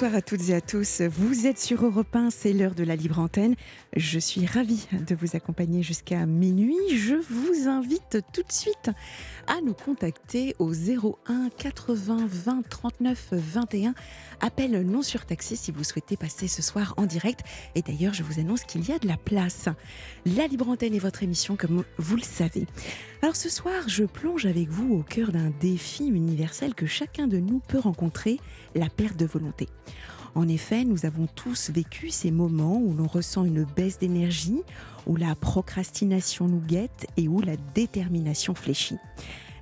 Bonsoir à toutes et à tous. Vous êtes sur Europe 1, c'est l'heure de la libre antenne. Je suis ravie de vous accompagner jusqu'à minuit. Je vous invite tout de suite à nous contacter au 01 80 20 39 21. Appel non surtaxé si vous souhaitez passer ce soir en direct. Et d'ailleurs, je vous annonce qu'il y a de la place. La libre antenne est votre émission, comme vous le savez. Alors ce soir, je plonge avec vous au cœur d'un défi universel que chacun de nous peut rencontrer, la perte de volonté. En effet, nous avons tous vécu ces moments où l'on ressent une baisse d'énergie, où la procrastination nous guette et où la détermination fléchit.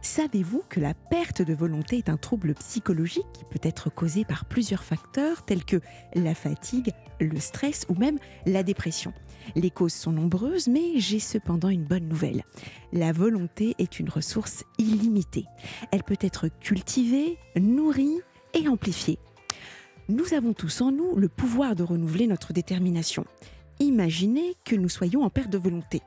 Savez-vous que la perte de volonté est un trouble psychologique qui peut être causé par plusieurs facteurs tels que la fatigue, le stress ou même la dépression? Les causes sont nombreuses, mais j'ai cependant une bonne nouvelle. La volonté est une ressource illimitée. Elle peut être cultivée, nourrie et amplifiée. Nous avons tous en nous le pouvoir de renouveler notre détermination. Imaginez que nous soyons en perte de volonté.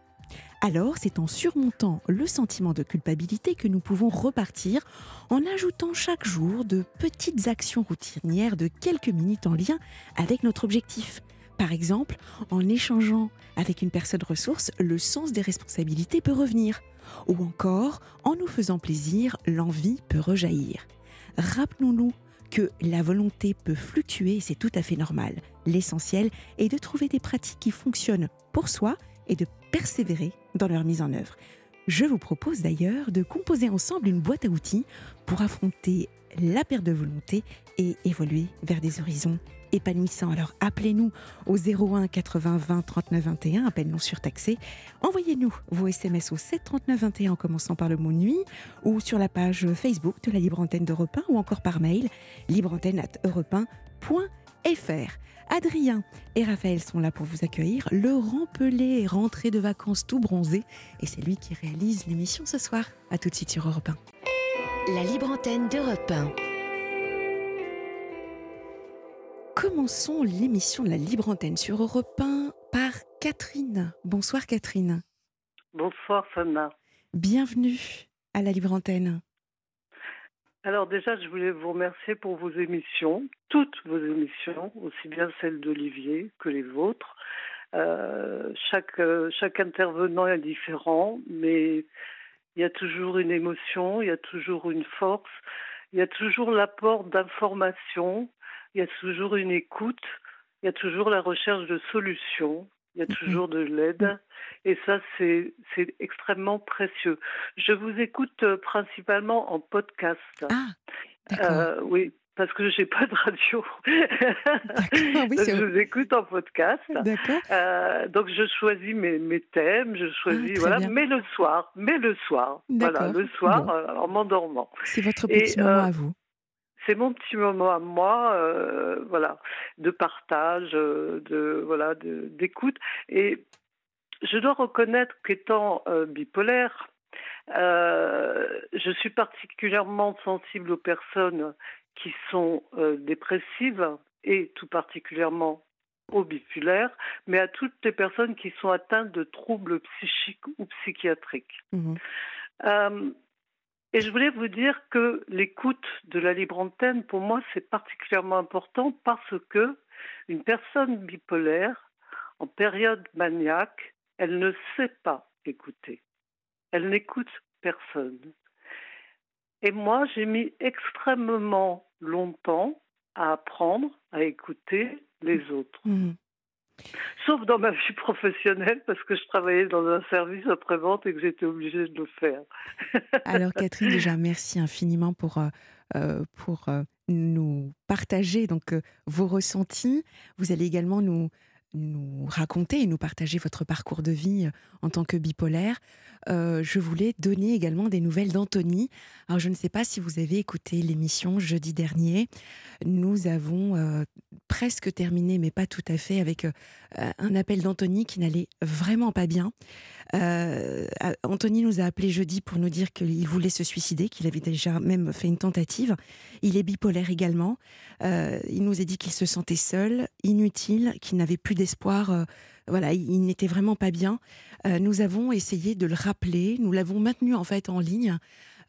Alors, c'est en surmontant le sentiment de culpabilité que nous pouvons repartir en ajoutant chaque jour de petites actions routinières de quelques minutes en lien avec notre objectif. Par exemple, en échangeant avec une personne ressource, le sens des responsabilités peut revenir. Ou encore, en nous faisant plaisir, l'envie peut rejaillir. Rappelons-nous que la volonté peut fluctuer, c'est tout à fait normal. L'essentiel est de trouver des pratiques qui fonctionnent pour soi et de persévérer dans leur mise en œuvre. Je vous propose d'ailleurs de composer ensemble une boîte à outils pour affronter la perte de volonté et évoluer vers des horizons épanouissants. Alors appelez-nous au 01 80 20 39 21, appel non surtaxé. Envoyez-nous vos SMS au 7 39 21 en commençant par le mot nuit ou sur la page Facebook de la Libre Antenne d'Europe 1 ou encore par mail libreantenne@europe1.fr. Adrien et Raphaël sont là pour vous accueillir. Laurent Pelé est rentré de vacances tout bronzé et c'est lui qui réalise l'émission ce soir. A tout de suite sur Europe 1. La libre antenne d'Europe 1. Commençons l'émission de la libre antenne sur Europe 1 par Catherine. Bonsoir Catherine. Bonsoir Sana. Bienvenue à la libre antenne. Alors déjà, je voulais vous remercier pour vos émissions, toutes vos émissions, aussi bien celles d'Olivier que les vôtres. Euh, chaque, euh, chaque intervenant est différent, mais il y a toujours une émotion, il y a toujours une force, il y a toujours l'apport d'informations, il y a toujours une écoute, il y a toujours la recherche de solutions, il y a toujours de l'aide. Et ça, c'est extrêmement précieux. Je vous écoute euh, principalement en podcast. Ah, euh, oui, parce que j'ai pas de radio. Oui, je vous écoute en podcast. D'accord. Euh, donc je choisis mes, mes thèmes, je choisis Ah, voilà, bien. mais le soir, mais le soir, voilà, le soir Bon. euh, en m'endormant. C'est votre Et, petit moment euh, à vous. C'est mon petit moment à moi, euh, voilà, de partage, euh, de voilà, de- d'écoute. Et je dois reconnaître qu'étant euh, bipolaire, euh, je suis particulièrement sensible aux personnes qui sont dépressives et tout particulièrement aux bipolaires, mais à toutes les personnes qui sont atteintes de troubles psychiques ou psychiatriques. Mhm. Et je voulais vous dire que l'écoute de la libre antenne, pour moi, c'est particulièrement important parce que une personne bipolaire, en période maniaque, elle ne sait pas écouter. Elle n'écoute personne. Et moi, j'ai mis extrêmement longtemps à apprendre à écouter les autres. Mhm. Sauf dans ma vie professionnelle, parce que je travaillais dans un service après-vente et que j'étais obligée de le faire. Alors Catherine, déjà merci infiniment pour, euh, euh, pour euh, nous partager donc vos ressentis. Vous allez également nous nous raconter et nous partager votre parcours de vie en tant que bipolaire, je voulais donner également des nouvelles d'Anthony. Alors, je ne sais pas si vous avez écouté l'émission jeudi dernier. Nous avons presque terminé, mais pas tout à fait, avec un appel d'Anthony qui n'allait vraiment pas bien. Anthony nous a appelé jeudi pour nous dire qu'il voulait se suicider, qu'il avait déjà même fait une tentative. Il est bipolaire également. il nous a dit qu'il se sentait seul, inutile, qu'il n'avait plus d'espoir voilà, il, n'était vraiment pas bien. Euh, nous avons essayé de le rappeler, nous l'avons maintenu en fait en ligne.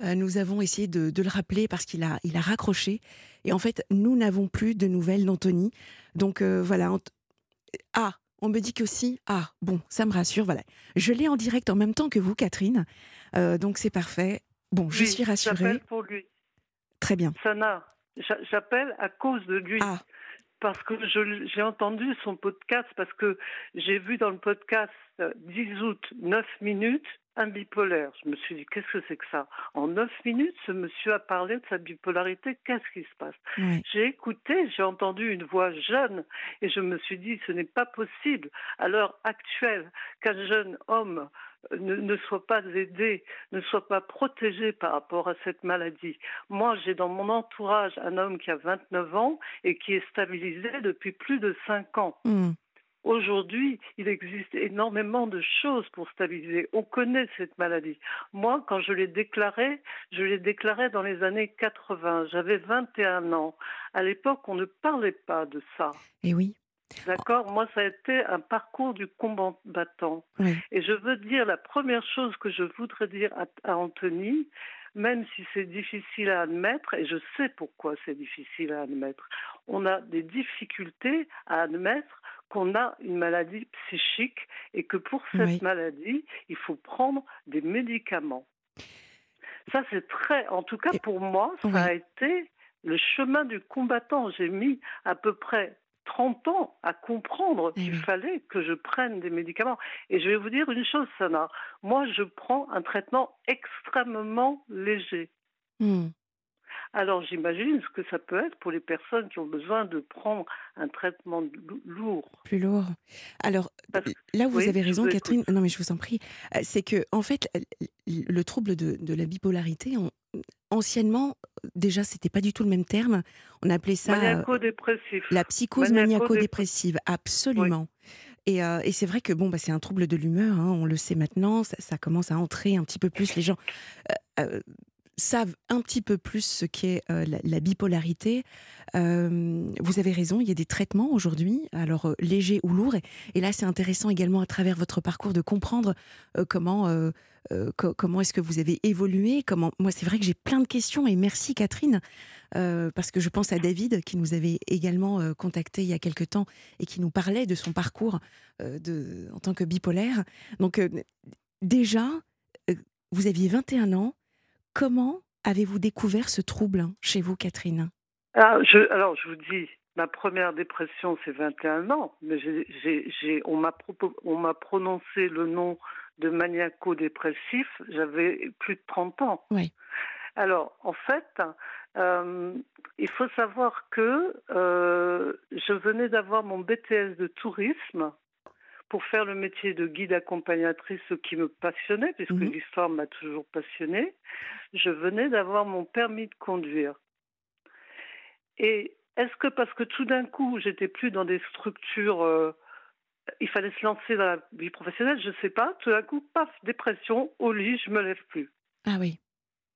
Euh, nous avons essayé de, le rappeler parce qu'il a, il a raccroché. Et en fait, nous n'avons plus de nouvelles d'Anthony. Donc euh, voilà. Ah, on me dit qu'aussi. Ah, bon, ça me rassure. Voilà. Je l'ai en direct en même temps que vous, Catherine. donc c'est parfait. Bon, je suis rassurée. J'appelle pour lui. Très bien. Sana, j'appelle à cause de lui. Ah parce que j'ai entendu son podcast, parce que j'ai vu dans le podcast 10 août 9 minutes un bipolaire. Je me suis dit, qu'est-ce que c'est que ça? En 9 minutes, ce monsieur a parlé de sa bipolarité. Qu'est-ce qui se passe? J'ai écouté, j'ai entendu une voix jeune et je me suis dit, ce n'est pas possible à l'heure actuelle qu'un jeune homme ne, soit pas aidé, ne soit pas protégé par rapport à cette maladie. Moi, j'ai dans mon entourage un homme qui a 29 ans et qui est stabilisé depuis plus de 5 ans. Hmm. Aujourd'hui, il existe énormément de choses pour stabiliser. On connaît cette maladie. Moi, quand je l'ai déclarée, je l'ai déclarée dans les années 80. J'avais 21 ans. À l'époque, on ne parlait pas de ça. Et eh oui. D'accord Moi, ça a été un parcours du combattant. Et je veux dire, la première chose que je voudrais dire à, Anthony, même si c'est difficile à admettre, et je sais pourquoi c'est difficile à admettre, on a des difficultés à admettre qu'on a une maladie psychique et que pour cette maladie, il faut prendre des médicaments. Ça, c'est très, en tout cas pour moi, ça a été le chemin du combattant. J'ai mis à peu près 30 ans à comprendre qu'il fallait que je prenne des médicaments. Et je vais vous dire une chose, Sana. Moi, je prends un traitement extrêmement léger. Hmm. Alors j'imagine ce que ça peut être pour les personnes qui ont besoin de prendre un traitement lourd. Plus lourd. Alors là, vous avez raison, Catherine. Non, mais je vous en prie. Euh, c'est que en fait, le trouble de, de la bipolarité, on, anciennement, déjà, c'était pas du tout le même terme. On appelait ça maniaco-dépressif. la psychose maniaco-dépressive, absolument. Et, euh, et c'est vrai que bon, bah, c'est un trouble de l'humeur, hein, on le sait maintenant, ça, commence à entrer un petit peu plus. Les gens euh, savent un petit peu plus ce qu'est euh, la, bipolarité. Euh, vous avez raison, il y a des traitements aujourd'hui, alors euh, légers ou lourds. Et, là, c'est intéressant également à travers votre parcours de comprendre comment, comment est-ce que vous avez évolué. Comment... Moi, c'est vrai que j'ai plein de questions et merci Catherine. parce que je pense à David qui nous avait également contacté il y a quelque temps et qui nous parlait de son parcours de, en tant que bipolaire. Donc déjà, vous aviez 21 ans, Comment avez-vous découvert ce trouble chez vous, Catherine? Ah, je, Alors, je vous dis, ma première dépression, c'est 21 ans, mais on m'a prononcé le nom de maniaco-dépressif, j'avais plus de 30 ans. Oui. Alors, en fait, euh, il faut savoir que euh, je venais d'avoir mon BTS de tourisme pour faire le métier de guide accompagnatrice, ce qui me passionnait, puisque mhm. l'histoire m'a toujours passionnée, je venais d'avoir mon permis de conduire. Et est-ce que parce que tout d'un coup, j'étais plus dans des structures, euh, il fallait se lancer dans la vie professionnelle, je ne sais pas, tout d'un coup, paf, dépression, au lit, je me lève plus. Ah oui.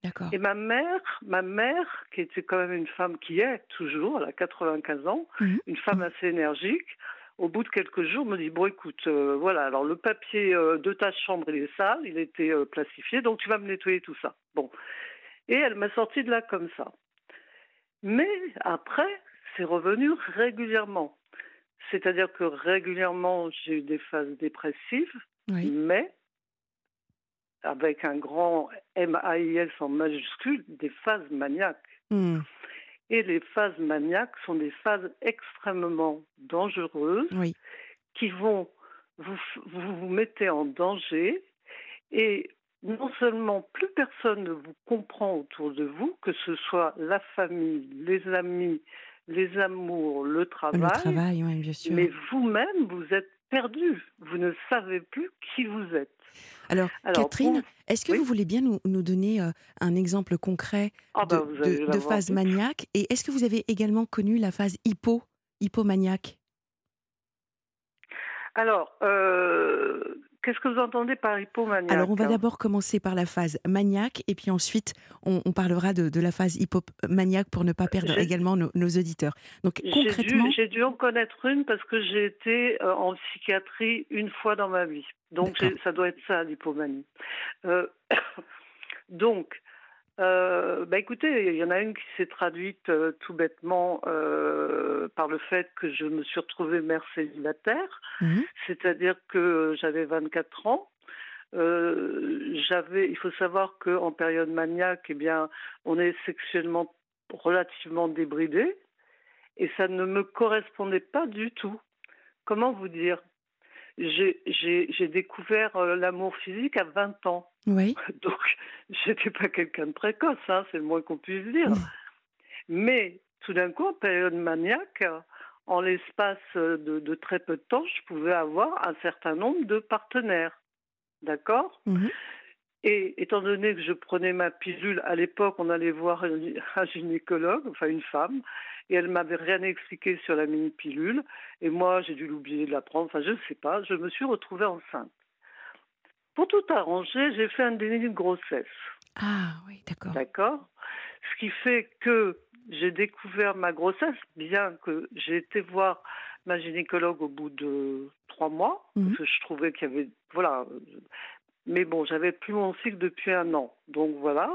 D'accord. Et ma mère, ma mère, qui était quand même une femme qui est toujours, elle a 95 ans, mhm. une femme assez énergique, au bout de quelques jours, me dit bon écoute, euh, voilà, alors le papier euh, de ta chambre il est sale, il était euh, plastifié, donc tu vas me nettoyer tout ça. Bon, et elle m'a sorti de là comme ça. Mais après, c'est revenu régulièrement. C'est-à-dire que régulièrement, j'ai eu des phases dépressives, mais avec un grand M-A-I-S en majuscule, des phases maniaques. Hmm. Et les phases maniaques sont des phases extrêmement dangereuses qui vont vous, vous vous mettez en danger et non seulement plus personne ne vous comprend autour de vous, que ce soit la famille, les amis, les amours, le travail. Le travail, oui, bien sûr. Mais vous-même, vous êtes perdu. Vous ne savez plus qui vous êtes. Alors, Catherine, est-ce que vous voulez bien nous, nous donner euh, un exemple concret ah de, bah, de- de phase maniaque? Et est-ce que vous avez également connu la phase hypo, hypomaniaque? Alors, euh, qu'est-ce que vous entendez par hypomaniaque Alors, on va hein d'abord commencer par la phase maniaque et puis ensuite, on, on parlera de, de la phase hypomaniaque pour ne pas perdre également nos, nos auditeurs. Donc, concrètement, j'ai dû en connaître une parce que j'ai été euh, en psychiatrie une fois dans ma vie. Donc ça doit être ça, l'hypomanie. Euh, donc, euh, bah écoutez, il y en a une qui s'est traduite euh, tout bêtement euh, par le fait que je me suis retrouvée mère célibataire, Mhm. c'est-à-dire que j'avais 24 ans. Euh, j'avais, il faut savoir qu'en période maniaque, eh bien, on est sexuellement relativement débridé et ça ne me correspondait pas du tout. Comment vous dire? J'ai découvert euh, l'amour physique à 20 ans. oui, Donc, j'étais pas quelqu'un de précoce, hein, c'est le moins qu'on puisse dire. Mais tout d'un coup, en période maniaque, en l'espace de, de très peu de temps, je pouvais avoir un certain nombre de partenaires. D'accord? Mhm. Et étant donné que je prenais ma pilule, à l'époque, on allait voir un gynécologue, enfin une femme, et elle m'avait rien expliqué sur la mini-pilule. Et moi, j'ai dû l'oublier de la prendre, enfin je ne sais pas, je me suis retrouvée enceinte. Pour tout arranger, j'ai fait un déni de grossesse. Ah, oui, d'accord. D'accord? Ce qui fait que j'ai découvert ma grossesse, bien que j'ai été voir ma gynécologue au bout de trois mois, Mhm. parce que je trouvais qu'il y avait. Voilà. Mais bon, j'avais plus mon cycle depuis un an. Donc voilà.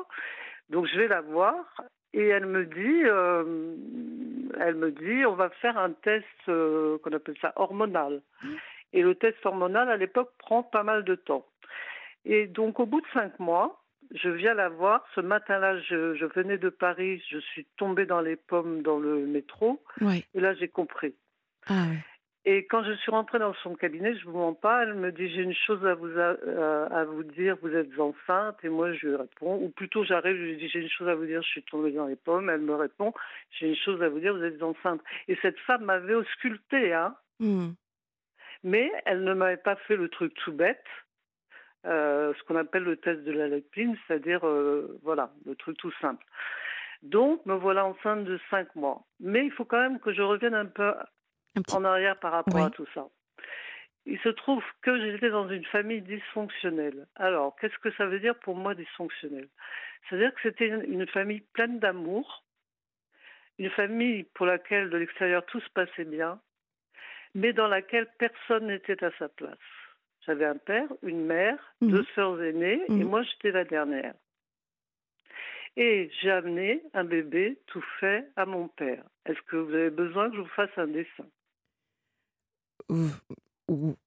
Donc je vais la voir et elle me dit, euh, elle me dit, on va faire un test euh, qu'on appelle ça hormonal. Et le test hormonal à l'époque prend pas mal de temps. Et donc au bout de cinq mois, je viens la voir. Ce matin-là, je, je venais de Paris, je suis tombée dans les pommes dans le métro, Oui. et là j'ai compris. Ah, oui. Et quand je suis rentrée dans son cabinet, je vous mens pas, elle me dit j'ai une chose à vous a- euh, à vous dire, vous êtes enceinte et moi je lui réponds ou plutôt j'arrive, je lui dis j'ai une chose à vous dire, je suis tombée dans les pommes, elle me répond j'ai une chose à vous dire, vous êtes enceinte. Et cette femme m'avait auscultée hein, Hmm. mais elle ne m'avait pas fait le truc tout bête. euh, ce qu'on appelle le test de la leptine, c'est-à-dire euh, voilà le truc tout simple. Donc me voilà enceinte de cinq mois. Mais il faut quand même que je revienne un peu petit... en arrière par rapport Oui. à tout ça. Il se trouve que j'étais dans une famille dysfonctionnelle. Alors, qu'est-ce que ça veut dire pour moi dysfonctionnelle? C'est-à-dire que c'était une, famille pleine d'amour, une famille pour laquelle de l'extérieur tout se passait bien, mais dans laquelle personne n'était à sa place. J'avais un père, une mère, Mhm. deux sœurs aînées, et Mhm. moi j'étais la dernière. Et j'ai amené un bébé tout fait à mon père. Est-ce que vous avez besoin que je vous fasse un dessin?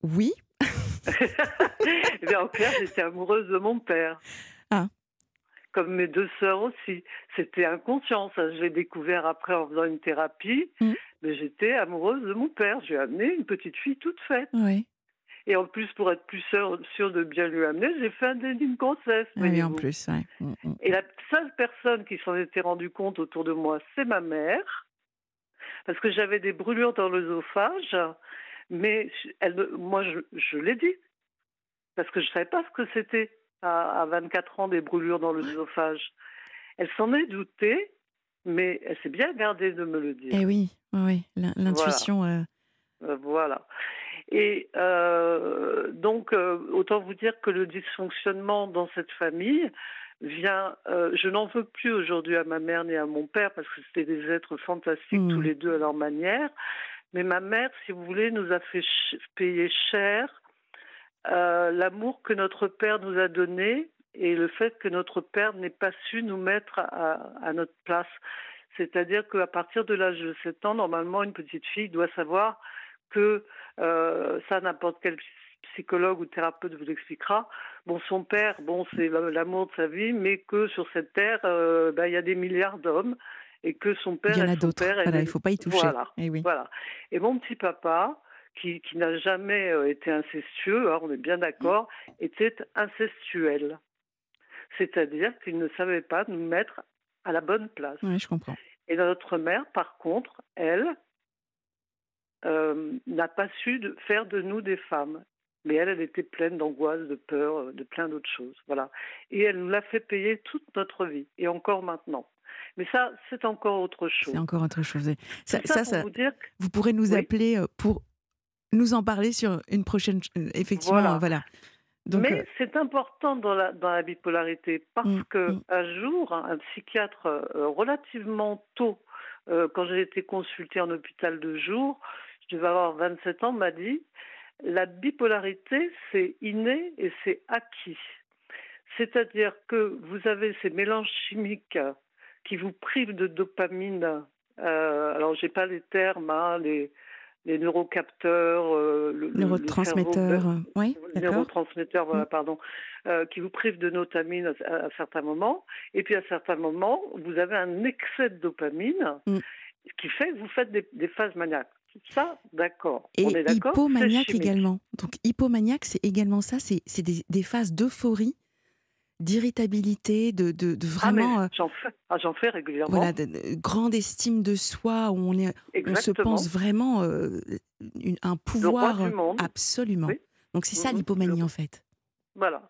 Oui. Bien, en clair, j'étais amoureuse de mon père. Ah. Comme mes deux sœurs aussi. C'était inconscient, ça. Je l'ai découvert après en faisant une thérapie. Mm. Mais j'étais amoureuse de mon père. Je lui ai amené une petite fille toute faite. Oui. Et en plus, pour être plus sûre, de bien lui amener, j'ai fait un déni de grossesse. Ah oui, en plus, ouais. Mm, mm. Et la seule personne qui s'en était rendu compte autour de moi, c'est ma mère, parce que j'avais des brûlures dans l'œsophage, mais elle, moi, je, je l'ai dit, parce que je ne savais pas ce que c'était à, à 24 ans des brûlures dans l'œsophage. Elle s'en est doutée, mais elle s'est bien gardée de me le dire. Eh oui, oui, oui. L'in- L'intuition. euh, Euh, Voilà. Et euh, donc, euh, autant vous dire que le dysfonctionnement dans cette famille vient. je n'en veux plus aujourd'hui à ma mère ni à mon père parce que c'était des êtres fantastiques Mhm. tous les deux à leur manière. Mais ma mère, si vous voulez, nous a fait payer cher euh, l'amour que notre père nous a donné et le fait que notre père n'ait pas su nous mettre à, notre place. C'est-à-dire qu'à partir de l'âge de 7 ans, normalement, une petite fille doit savoir que euh, ça, n'importe quel psychologue ou thérapeute vous l'expliquera. Bon, son père, bon, c'est l'amour de sa vie, mais que sur cette terre, euh, ben, il y a des milliards d'hommes et que son père Il y en et a son d'autres. père, Voilà, il ne faut pas y toucher. Voilà. Eh oui. Voilà. Et mon petit papa, qui, qui n'a jamais euh, été incestueux, hein, on est bien d'accord, était incestuel. C'est-à-dire qu'il ne savait pas nous mettre à la bonne place. Oui, je comprends. Et notre mère, par contre, elle, euh, n'a pas su de faire de nous des femmes. Mais elle, elle était pleine d'angoisse, de peur, de plein d'autres choses. Voilà. Et elle nous l'a fait payer toute notre vie, et encore maintenant. Mais ça, c'est encore autre chose. C'est encore autre chose. Ça, ça, ça vous, dire vous pourrez nous appeler euh, pour nous en parler sur une prochaine. Euh, effectivement, voilà. voilà. Donc, Mais c'est important dans la, dans la bipolarité parce mmh, que mmh. un jour, un psychiatre relativement tôt, quand j'ai été consultée en hôpital de jour, je devais avoir 27 ans, m'a dit la bipolarité, c'est inné et c'est acquis. C'est-à-dire que vous avez ces mélanges chimiques qui vous privent de dopamine. Euh, alors, j'ai pas les termes, hein, les, les neurocapteurs, euh, le, neurotransmetteurs, oui, neurotransmetteurs, voilà, mm. pardon, euh, qui vous privent de dopamine à, certains moments. Et puis à certains moments, vous avez un excès de dopamine, mm. ce qui fait que vous faites des phases maniaques. Ça, d'accord. Et hypomaniaque également. Donc hypomaniaque, c'est également ça, c'est des, phases d'euphorie, d'irritabilité, de, de, ah, vraiment... Ah, j'en fais, ah, fais, régulièrement. Voilà, de, grande estime de soi, où on, est, on se pense vraiment euh, un pouvoir... Absolument. Donc c'est ça mmh l'hypomanie en fait. Voilà.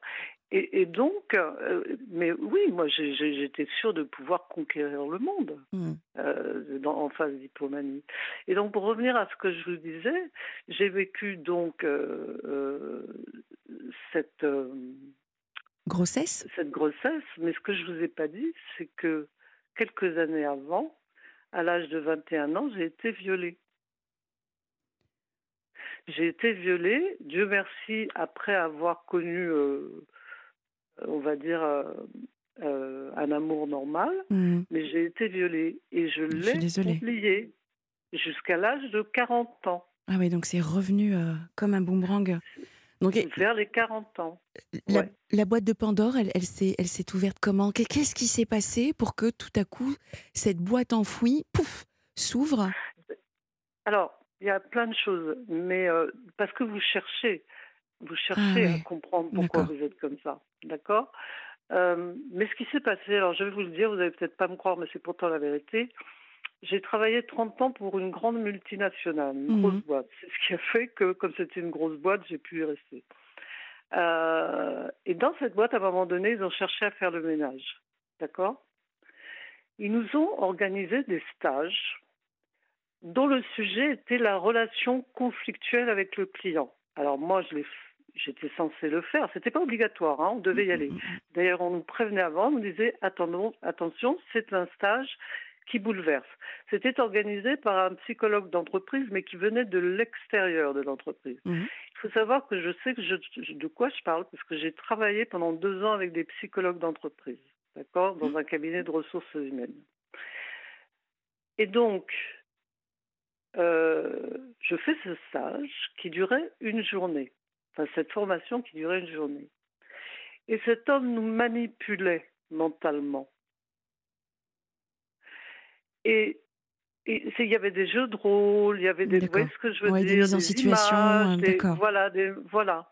Et, donc, euh, mais oui, moi j'étais sûre de pouvoir conquérir le monde mmh. euh, en phase d'hypomanie. Et donc, pour revenir à ce que je vous disais, j'ai vécu donc euh, cette grossesse? Cette grossesse, mais ce que je vous ai pas dit, c'est que quelques années avant, à l'âge de 21 ans, j'ai été violée. J'ai été violée, Dieu merci, après avoir connu on va dire, euh, euh, un amour normal, mmh. mais j'ai été violée et je l'ai oublié jusqu'à l'âge de 40 ans. Ah oui, donc c'est revenu euh, comme un boomerang. Donc, Vers les 40 ans. La, boîte de Pandore, elle, elle s'est ouverte comment? Qu'est-ce qui s'est passé pour que tout à coup, cette boîte enfouie, pouf, s'ouvre? Alors, il y a plein de choses, mais parce que vous cherchez, vous cherchez ah à comprendre pourquoi vous êtes comme ça. D'accord? Euh, Mais ce qui s'est passé, alors je vais vous le dire, vous n'allez peut-être pas me croire, mais c'est pourtant la vérité. J'ai travaillé 30 ans pour une grande multinationale, une grosse mhm. boîte. C'est ce qui a fait que, comme c'était une grosse boîte, j'ai pu y rester. Euh, et dans cette boîte, à un moment donné, ils ont cherché à faire le ménage. D'accord? Ils nous ont organisé des stages dont le sujet était la relation conflictuelle avec le client. Alors moi, je l'ai j'étais censée le faire. C'était pas obligatoire, hein, on devait y aller. D'ailleurs, on nous prévenait avant, on nous disait attendons, attention, c'est un stage qui bouleverse. C'était organisé par un psychologue d'entreprise, mais qui venait de l'extérieur de l'entreprise. Mhm. Il faut savoir que je sais que je, de quoi je parle, parce que j'ai travaillé pendant deux ans avec des psychologues d'entreprise, d'accord, dans mhm. un cabinet de ressources humaines. Et donc, euh, je fais ce stage qui durait une journée enfin cette formation qui durait une journée. Et cet homme nous manipulait mentalement. Et il y avait des jeux de rôle, il y avait des, vous voyez ce que je veux dire, des mises en situation, images, voilà, des, voilà.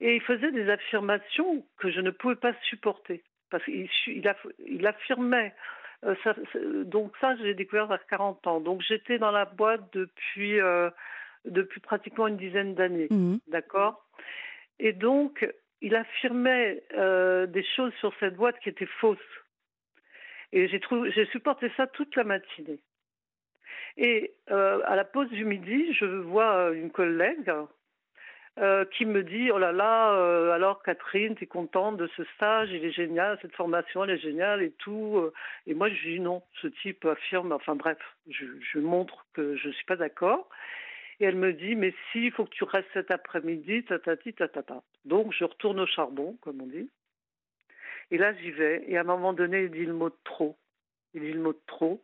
Et il faisait des affirmations que je ne pouvais pas supporter parce qu'il il, il affirmait. Euh, ça, donc ça, j'ai découvert vers 40 ans. Donc j'étais dans la boîte depuis euh, depuis pratiquement une dizaine d'années, mmh. d'accord Et donc, il affirmait euh, des choses sur cette boîte qui étaient fausses. Et j'ai, supporté ça toute la matinée. Et euh, à la pause du midi, je vois une collègue euh, qui me dit Oh là là, alors Catherine, tu es contente de ce stage, il est génial, cette formation, elle est géniale et tout. Et moi, je dis non, ce type affirme, enfin bref, je, je montre que je ne suis pas d'accord. Et elle me dit, mais si, il faut que tu restes cet après-midi, tatati, tatata. Donc, je retourne au charbon, comme on dit. Et là, j'y vais. Et à un moment donné, il dit le mot de trop. Il dit le mot de trop.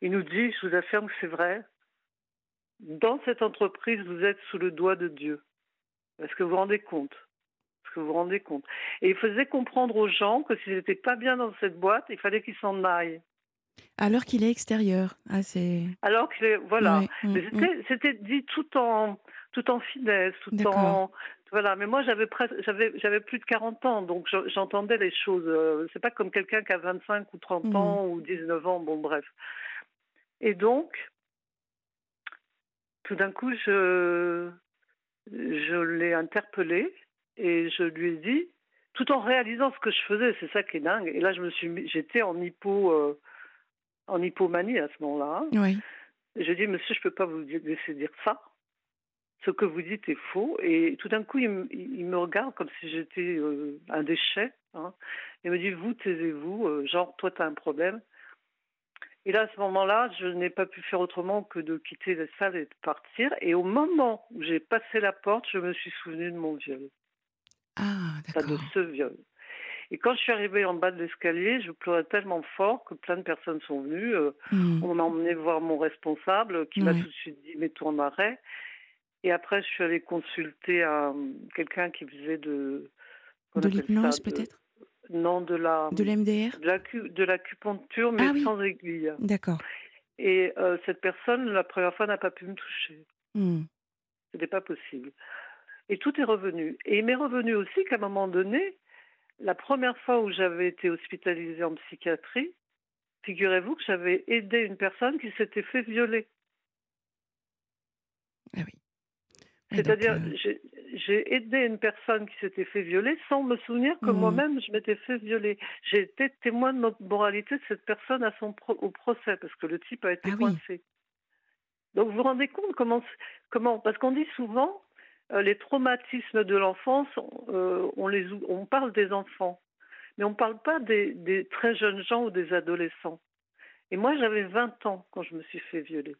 Il nous dit, je vous affirme que c'est vrai, dans cette entreprise, vous êtes sous le doigt de Dieu. Est-ce que vous vous rendez compte? Est-ce que vous vous rendez compte? Et il faisait comprendre aux gens que s'ils n'étaient pas bien dans cette boîte, il fallait qu'ils s'en aillent. Alors qu'il est extérieur. Ah, Alors qu'il est, voilà. Mm, mm. c'était dit tout en, tout en finesse, tout en. Voilà, mais moi j'avais j'avais, j'avais plus de 40 ans, donc j'entendais les choses. Euh, c'est pas comme quelqu'un qui a 25 ou 30 mm. ans ou 19 ans, bon bref. Et donc, tout d'un coup, je, je l'ai interpellé et je lui ai dit, tout en réalisant ce que je faisais, c'est ça qui est dingue. Et là, je me suis, j'étais en hypo, euh, en hypomanie à ce moment-là. Oui. J'ai dit, monsieur, je peux pas vous laisser dire ça. Ce que vous dites est faux. Et tout d'un coup, il, me- il me regarde comme si j'étais euh, un déchet. Hein. Il me dit, vous, taisez-vous. euh, genre, toi, tu as un problème. Et là, à ce moment-là, je n'ai pas pu faire autrement que de quitter la salle et de partir. Et au moment où j'ai passé la porte, je me suis souvenu de mon viol. Ah, Enfin, de d'accord. ce viol. Et quand je suis arrivée en bas de l'escalier, je pleurais tellement fort que plein de personnes sont venues. euh, Hmm. on m'a emmené voir mon responsable qui m'a tout de suite dit mets-toi en arrêt. Et après, je suis allée consulter un- quelqu'un qui faisait de. De l'hypnose, peut-être? Non, de la. De l'MDR de l'acu- de l'acupuncture, mais Ah oui. sans aiguille. D'accord. Et euh, cette personne, la première fois, n'a pas pu me toucher. Hmm. Ce n'était pas possible. Et tout est revenu. Et il m'est revenu aussi qu'à un moment donné, la première fois où j'avais été hospitalisée en psychiatrie, figurez-vous que j'avais aidé une personne qui s'était fait violer. Ah oui. C'est-à-dire, euh, j'ai- aidé une personne qui s'était fait violer sans me souvenir que Mhm. moi-même je m'étais fait violer. J'ai été témoin de notre moralité de cette personne à son pro- au procès parce que le type a été Ah oui. coincé. Donc vous vous rendez compte comment comment parce qu'on dit souvent euh, les traumatismes de l'enfance, euh, on les ou- on parle des enfants, mais on ne parle pas des, des très jeunes gens ou des adolescents. Et moi j'avais 20 ans quand je me suis fait violer.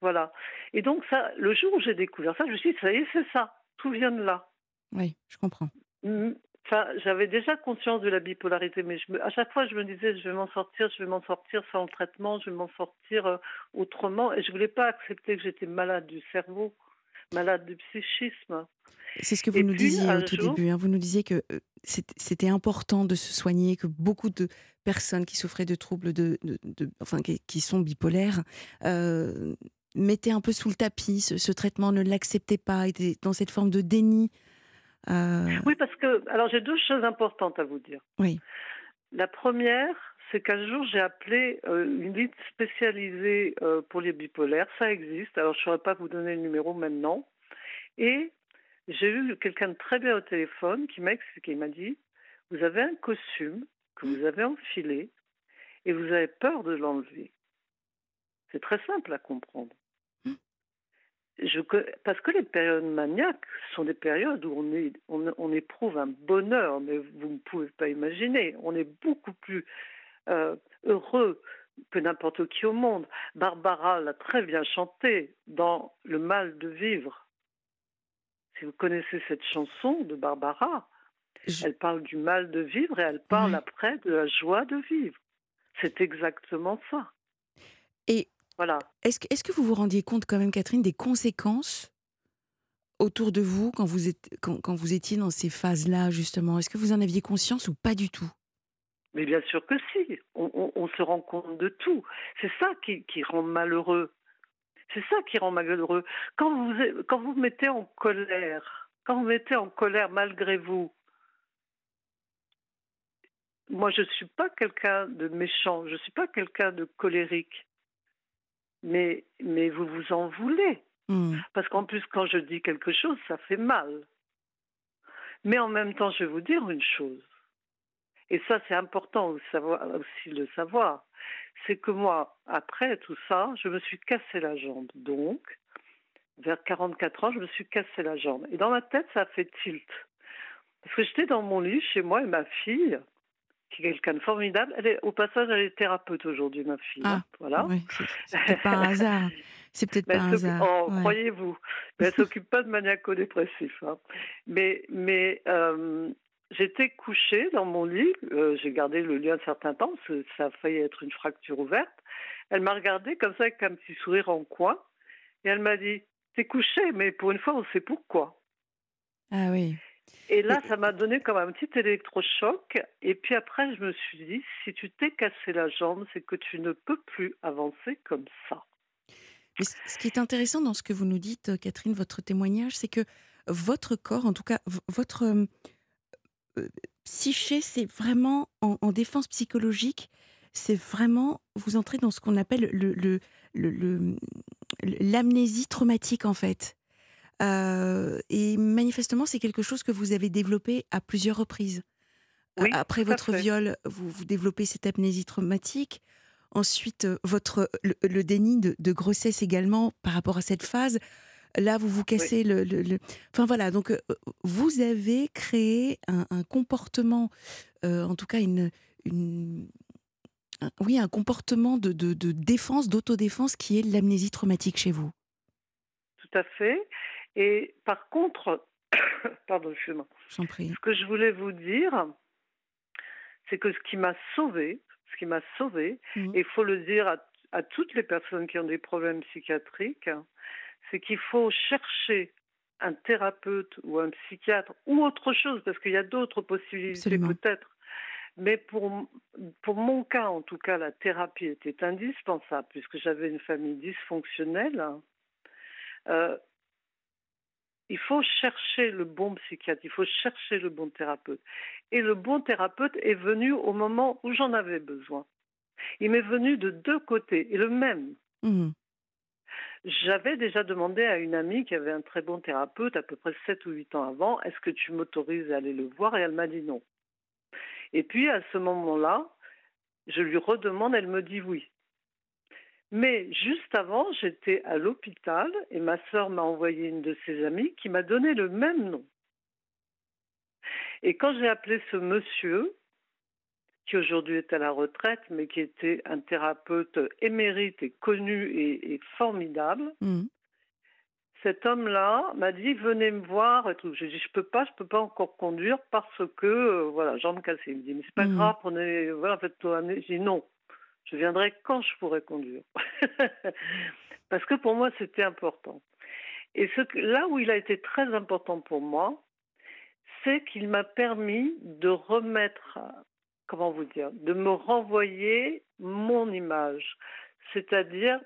Voilà. Et donc ça, le jour où j'ai découvert ça, je me suis dit ça y est, c'est ça, tout vient de là. oui, je comprends. Enfin, j'avais déjà conscience de la bipolarité, mais je me- à chaque fois, je me disais, je vais m'en sortir, je vais m'en sortir sans le traitement, je vais m'en sortir euh, autrement. Et je voulais pas accepter que j'étais malade du cerveau, malade du psychisme. C'est ce que vous Et nous puis, disiez au tout jour- début. hein. Vous nous disiez que euh, c'était important de se soigner, que beaucoup de personnes qui souffraient de troubles de, de- de- enfin qui, qui sont bipolaires euh, mettaient un peu sous le tapis ce, ce traitement, ne l'acceptaient pas, étaient dans cette forme de déni. Euh, Oui, parce que, alors j'ai deux choses importantes à vous dire. Oui. La première, c'est qu'un jour, j'ai appelé euh, une ligne spécialisée euh, pour les bipolaires. Ça existe. Alors, je ne saurais pas vous donner le numéro maintenant. Et j'ai eu quelqu'un de très bien au téléphone qui m'a expliqué, il m'a dit, vous avez un costume que vous avez enfilé et vous avez peur de l'enlever. C'est très simple à comprendre. Je, parce que les périodes maniaques sont des périodes où on, est, on, on éprouve un bonheur, mais vous ne pouvez pas imaginer. On est beaucoup plus euh, heureux que n'importe qui au monde. Barbara l'a très bien chanté dans Le mal de vivre. Si vous connaissez cette chanson de Barbara, je- elle parle du mal de vivre et elle parle Oui. après de la joie de vivre. C'est exactement ça. Et Voilà. est-ce que, vous vous rendiez compte quand même, Catherine, des conséquences autour de vous quand vous, êtes, quand, quand vous étiez dans ces phases-là, justement? Est-ce que vous en aviez conscience ou pas du tout? Mais bien sûr que si, on, on- on se rend compte de tout. C'est ça qui, qui rend malheureux. C'est ça qui rend malheureux. Quand vous, quand vous mettez en colère, quand vous vous mettez en colère malgré vous, moi je ne suis pas quelqu'un de méchant, je ne suis pas quelqu'un de colérique, mais, mais vous vous en voulez. Hmm. Parce qu'en plus, quand je dis quelque chose, ça fait mal. Mais en même temps, je vais vous dire une chose. Et ça, c'est important aussi de le savoir. C'est que moi, après tout ça, je me suis cassé la jambe. Donc, vers 44 ans, je me suis cassé la jambe. Et dans ma tête, ça a fait tilt. Parce que j'étais dans mon lit chez moi et ma fille, qui est quelqu'un de formidable, elle est, au passage, elle est thérapeute aujourd'hui, ma fille. Ah, voilà. Ouais, c'est peut-être pas un hasard. C'est peut-être pas un hasard. oh, Ouais. croyez-vous. Mais elle s'occupe pas de maniaco-dépressif. hein. Mais, mais euh, j'étais couchée dans mon lit. euh, J'ai gardé le lit un certain temps. parce que Ça a failli être une fracture ouverte. Elle m'a regardé comme ça avec un petit sourire en coin. Et elle m'a dit T'es couchée, mais pour une fois, on sait pourquoi. Ah oui. Et là, ça m'a donné comme un petit électrochoc. Et puis après, je me suis dit Si tu t'es cassé la jambe, c'est que tu ne peux plus avancer comme ça. Mais ce qui est intéressant dans ce que vous nous dites, euh, Catherine, votre témoignage, c'est que votre corps, en tout cas votre euh, euh, psyché, c'est vraiment en, en défense psychologique, c'est vraiment, vous entrez dans ce qu'on appelle le, le, le, l'amnésie traumatique en fait. Euh, et manifestement, c'est quelque chose que vous avez développé à plusieurs reprises. Après votre viol, vous, vous développez cette amnésie traumatique. Ensuite, votre, le, déni de, grossesse également par rapport à cette phase. Là, vous vous cassez le, le, Enfin voilà, donc vous avez créé un, comportement, en tout cas une, une, oui, un comportement de, de, de défense, d'autodéfense qui est l'amnésie traumatique chez vous. Tout à fait. Et par contre, pardon, prie. Ce que je voulais vous dire, c'est que ce qui m'a sauvé, ce qui m'a sauvé, mmh. et il faut le dire à, à, toutes les personnes qui ont des problèmes psychiatriques, c'est qu'il faut chercher un thérapeute ou un psychiatre ou autre chose, parce qu'il y a d'autres possibilités peut-être mais pour, pour mon cas, en tout cas, la thérapie était indispensable puisque j'avais une famille dysfonctionnelle. Euh, il faut chercher le bon psychiatre, il faut chercher le bon thérapeute. Et le bon thérapeute est venu au moment où j'en avais besoin. Il m'est venu de deux côtés, et le même. Mmh. J'avais déjà demandé à une amie qui avait un très bon thérapeute, à peu près 7 ou 8 ans avant, est-ce que tu m'autorises à aller le voir Et elle m'a dit non. Et puis à ce moment-là, je lui redemande, elle me dit oui. Mais juste avant, j'étais à l'hôpital et ma sœur m'a envoyé une de ses amies qui m'a donné le même nom. Et quand j'ai appelé ce monsieur, qui aujourd'hui est à la retraite, mais qui était un thérapeute émérite et connu et, formidable, mmh cet homme-là m'a dit venez me voir et tout. J'ai dit je peux pas, je peux pas encore conduire parce que euh, voilà jambes cassées. Il me dit mais c'est pas mmh. grave, prenez voilà faites-toi amener. J'ai dit non, je viendrai quand je pourrai conduire parce que pour moi c'était important. Et là où il a été très important pour moi, c'est qu'il m'a permis de remettre, comment vous dire, de me renvoyer mon image, c'est-à-dire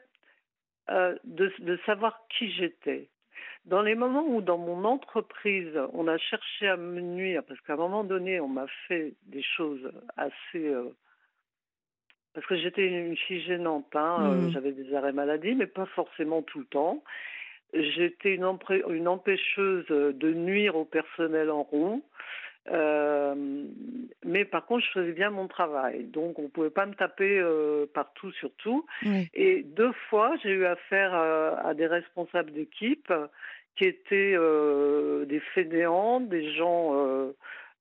euh, de, savoir qui j'étais. Dans les moments où dans mon entreprise, on a cherché à me nuire, parce qu'à un moment donné, on m'a fait des choses assez... Euh, parce que j'étais une fille gênante, hein, euh, mmh. j'avais des arrêts maladie, mais pas forcément tout le temps. J'étais une, une empêcheuse de nuire au personnel en rond. Euh, mais par contre, je faisais bien mon travail. Donc, on ne pouvait pas me taper euh, partout sur tout. Et deux fois, j'ai eu affaire à des responsables d'équipe qui étaient des fainéants, des gens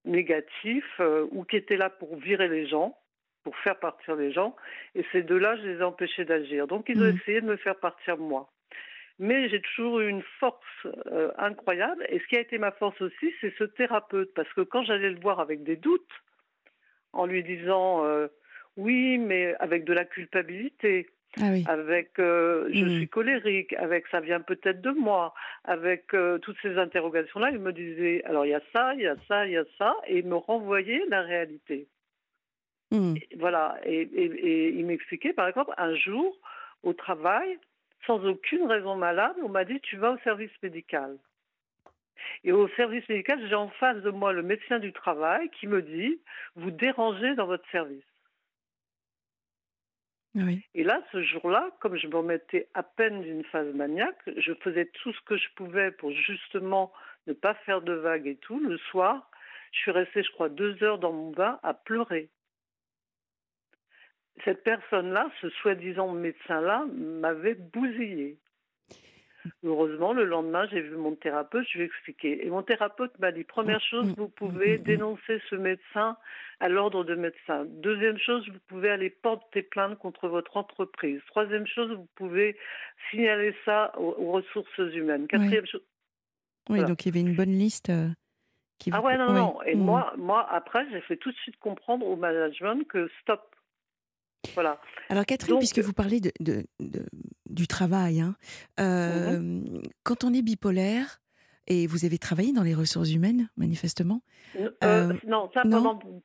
négatifs, ou qui étaient là pour virer les gens, pour faire partir les gens. Et ces deux-là, je les ai empêchés d'agir. Donc, ils ont mmh. essayé de me faire partir moi mais j'ai toujours eu une force euh, incroyable. Et ce qui a été ma force aussi, c'est ce thérapeute, parce que quand j'allais le voir avec des doutes, en lui disant euh, oui, mais avec de la culpabilité, ah avec euh, je mmh. suis colérique, avec ça vient peut-être de moi, avec toutes ces interrogations-là, il me disait alors il y a ça, il y a ça, il y a ça, et il me renvoyait la réalité. Mmh. voilà, et, et il m'expliquait par exemple un jour au travail, sans aucune raison malade, on m'a dit tu vas au service médical. Et au service médical, j'ai en face de moi le médecin du travail qui me dit vous dérangez dans votre service. Et là, ce jour-là, comme je me remettais à peine d'une phase maniaque, je faisais tout ce que je pouvais pour justement ne pas faire de vagues et tout. Le soir, je suis restée, je crois, deux heures dans mon bain à pleurer cette personne-là, ce soi-disant médecin-là, m'avait bousillé. Heureusement, le lendemain, j'ai vu mon thérapeute, je lui ai expliqué. Et mon thérapeute m'a dit, première chose, vous pouvez dénoncer ce médecin à l'ordre de médecin. Deuxième chose, vous pouvez aller porter plainte contre votre entreprise. Troisième chose, vous pouvez signaler ça aux, ressources humaines. Quatrième chose... Oui, donc il y avait une bonne liste. Euh, qui ah ouais, non, non. Et mm. moi, moi, après, j'ai fait tout de suite comprendre au management que stop, voilà. Alors Catherine, puisque vous parlez de, du travail, hein, euh, quand on est bipolaire, et vous avez travaillé dans les ressources humaines, manifestement euh, euh, Non, ça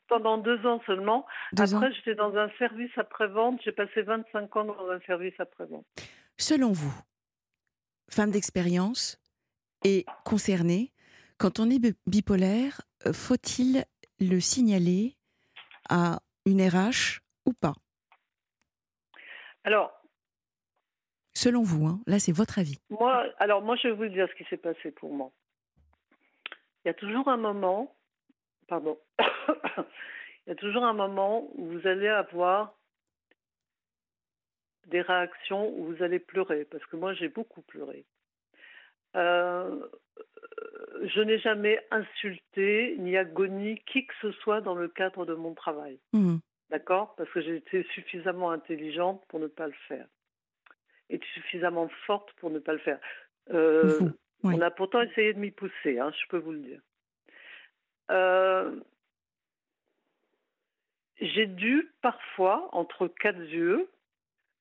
pendant, deux ans seulement. Après, j'étais dans un service après-vente. J'ai passé 25 ans dans un service après-vente. Selon vous, femme d'expérience et concernée, quand on est bipolaire, faut-il le signaler à une RH ou pas? Alors, Selon vous, hein, là c'est votre avis. moi, alors moi, je vais vous dire ce qui s'est passé pour moi. Il y a toujours un moment, pardon, il y a toujours un moment où vous allez avoir des réactions où vous allez pleurer, parce que moi, j'ai beaucoup pleuré. Euh, je n'ai jamais insulté ni agonie qui que ce soit dans le cadre de mon travail. Mhm. D'accord? Parce que j'ai été suffisamment intelligente pour ne pas le faire. Et suffisamment forte pour ne pas le faire. Euh, Vous, oui. On a pourtant essayé de m'y pousser, hein, je peux vous le dire. Euh, j'ai dû parfois, entre quatre yeux,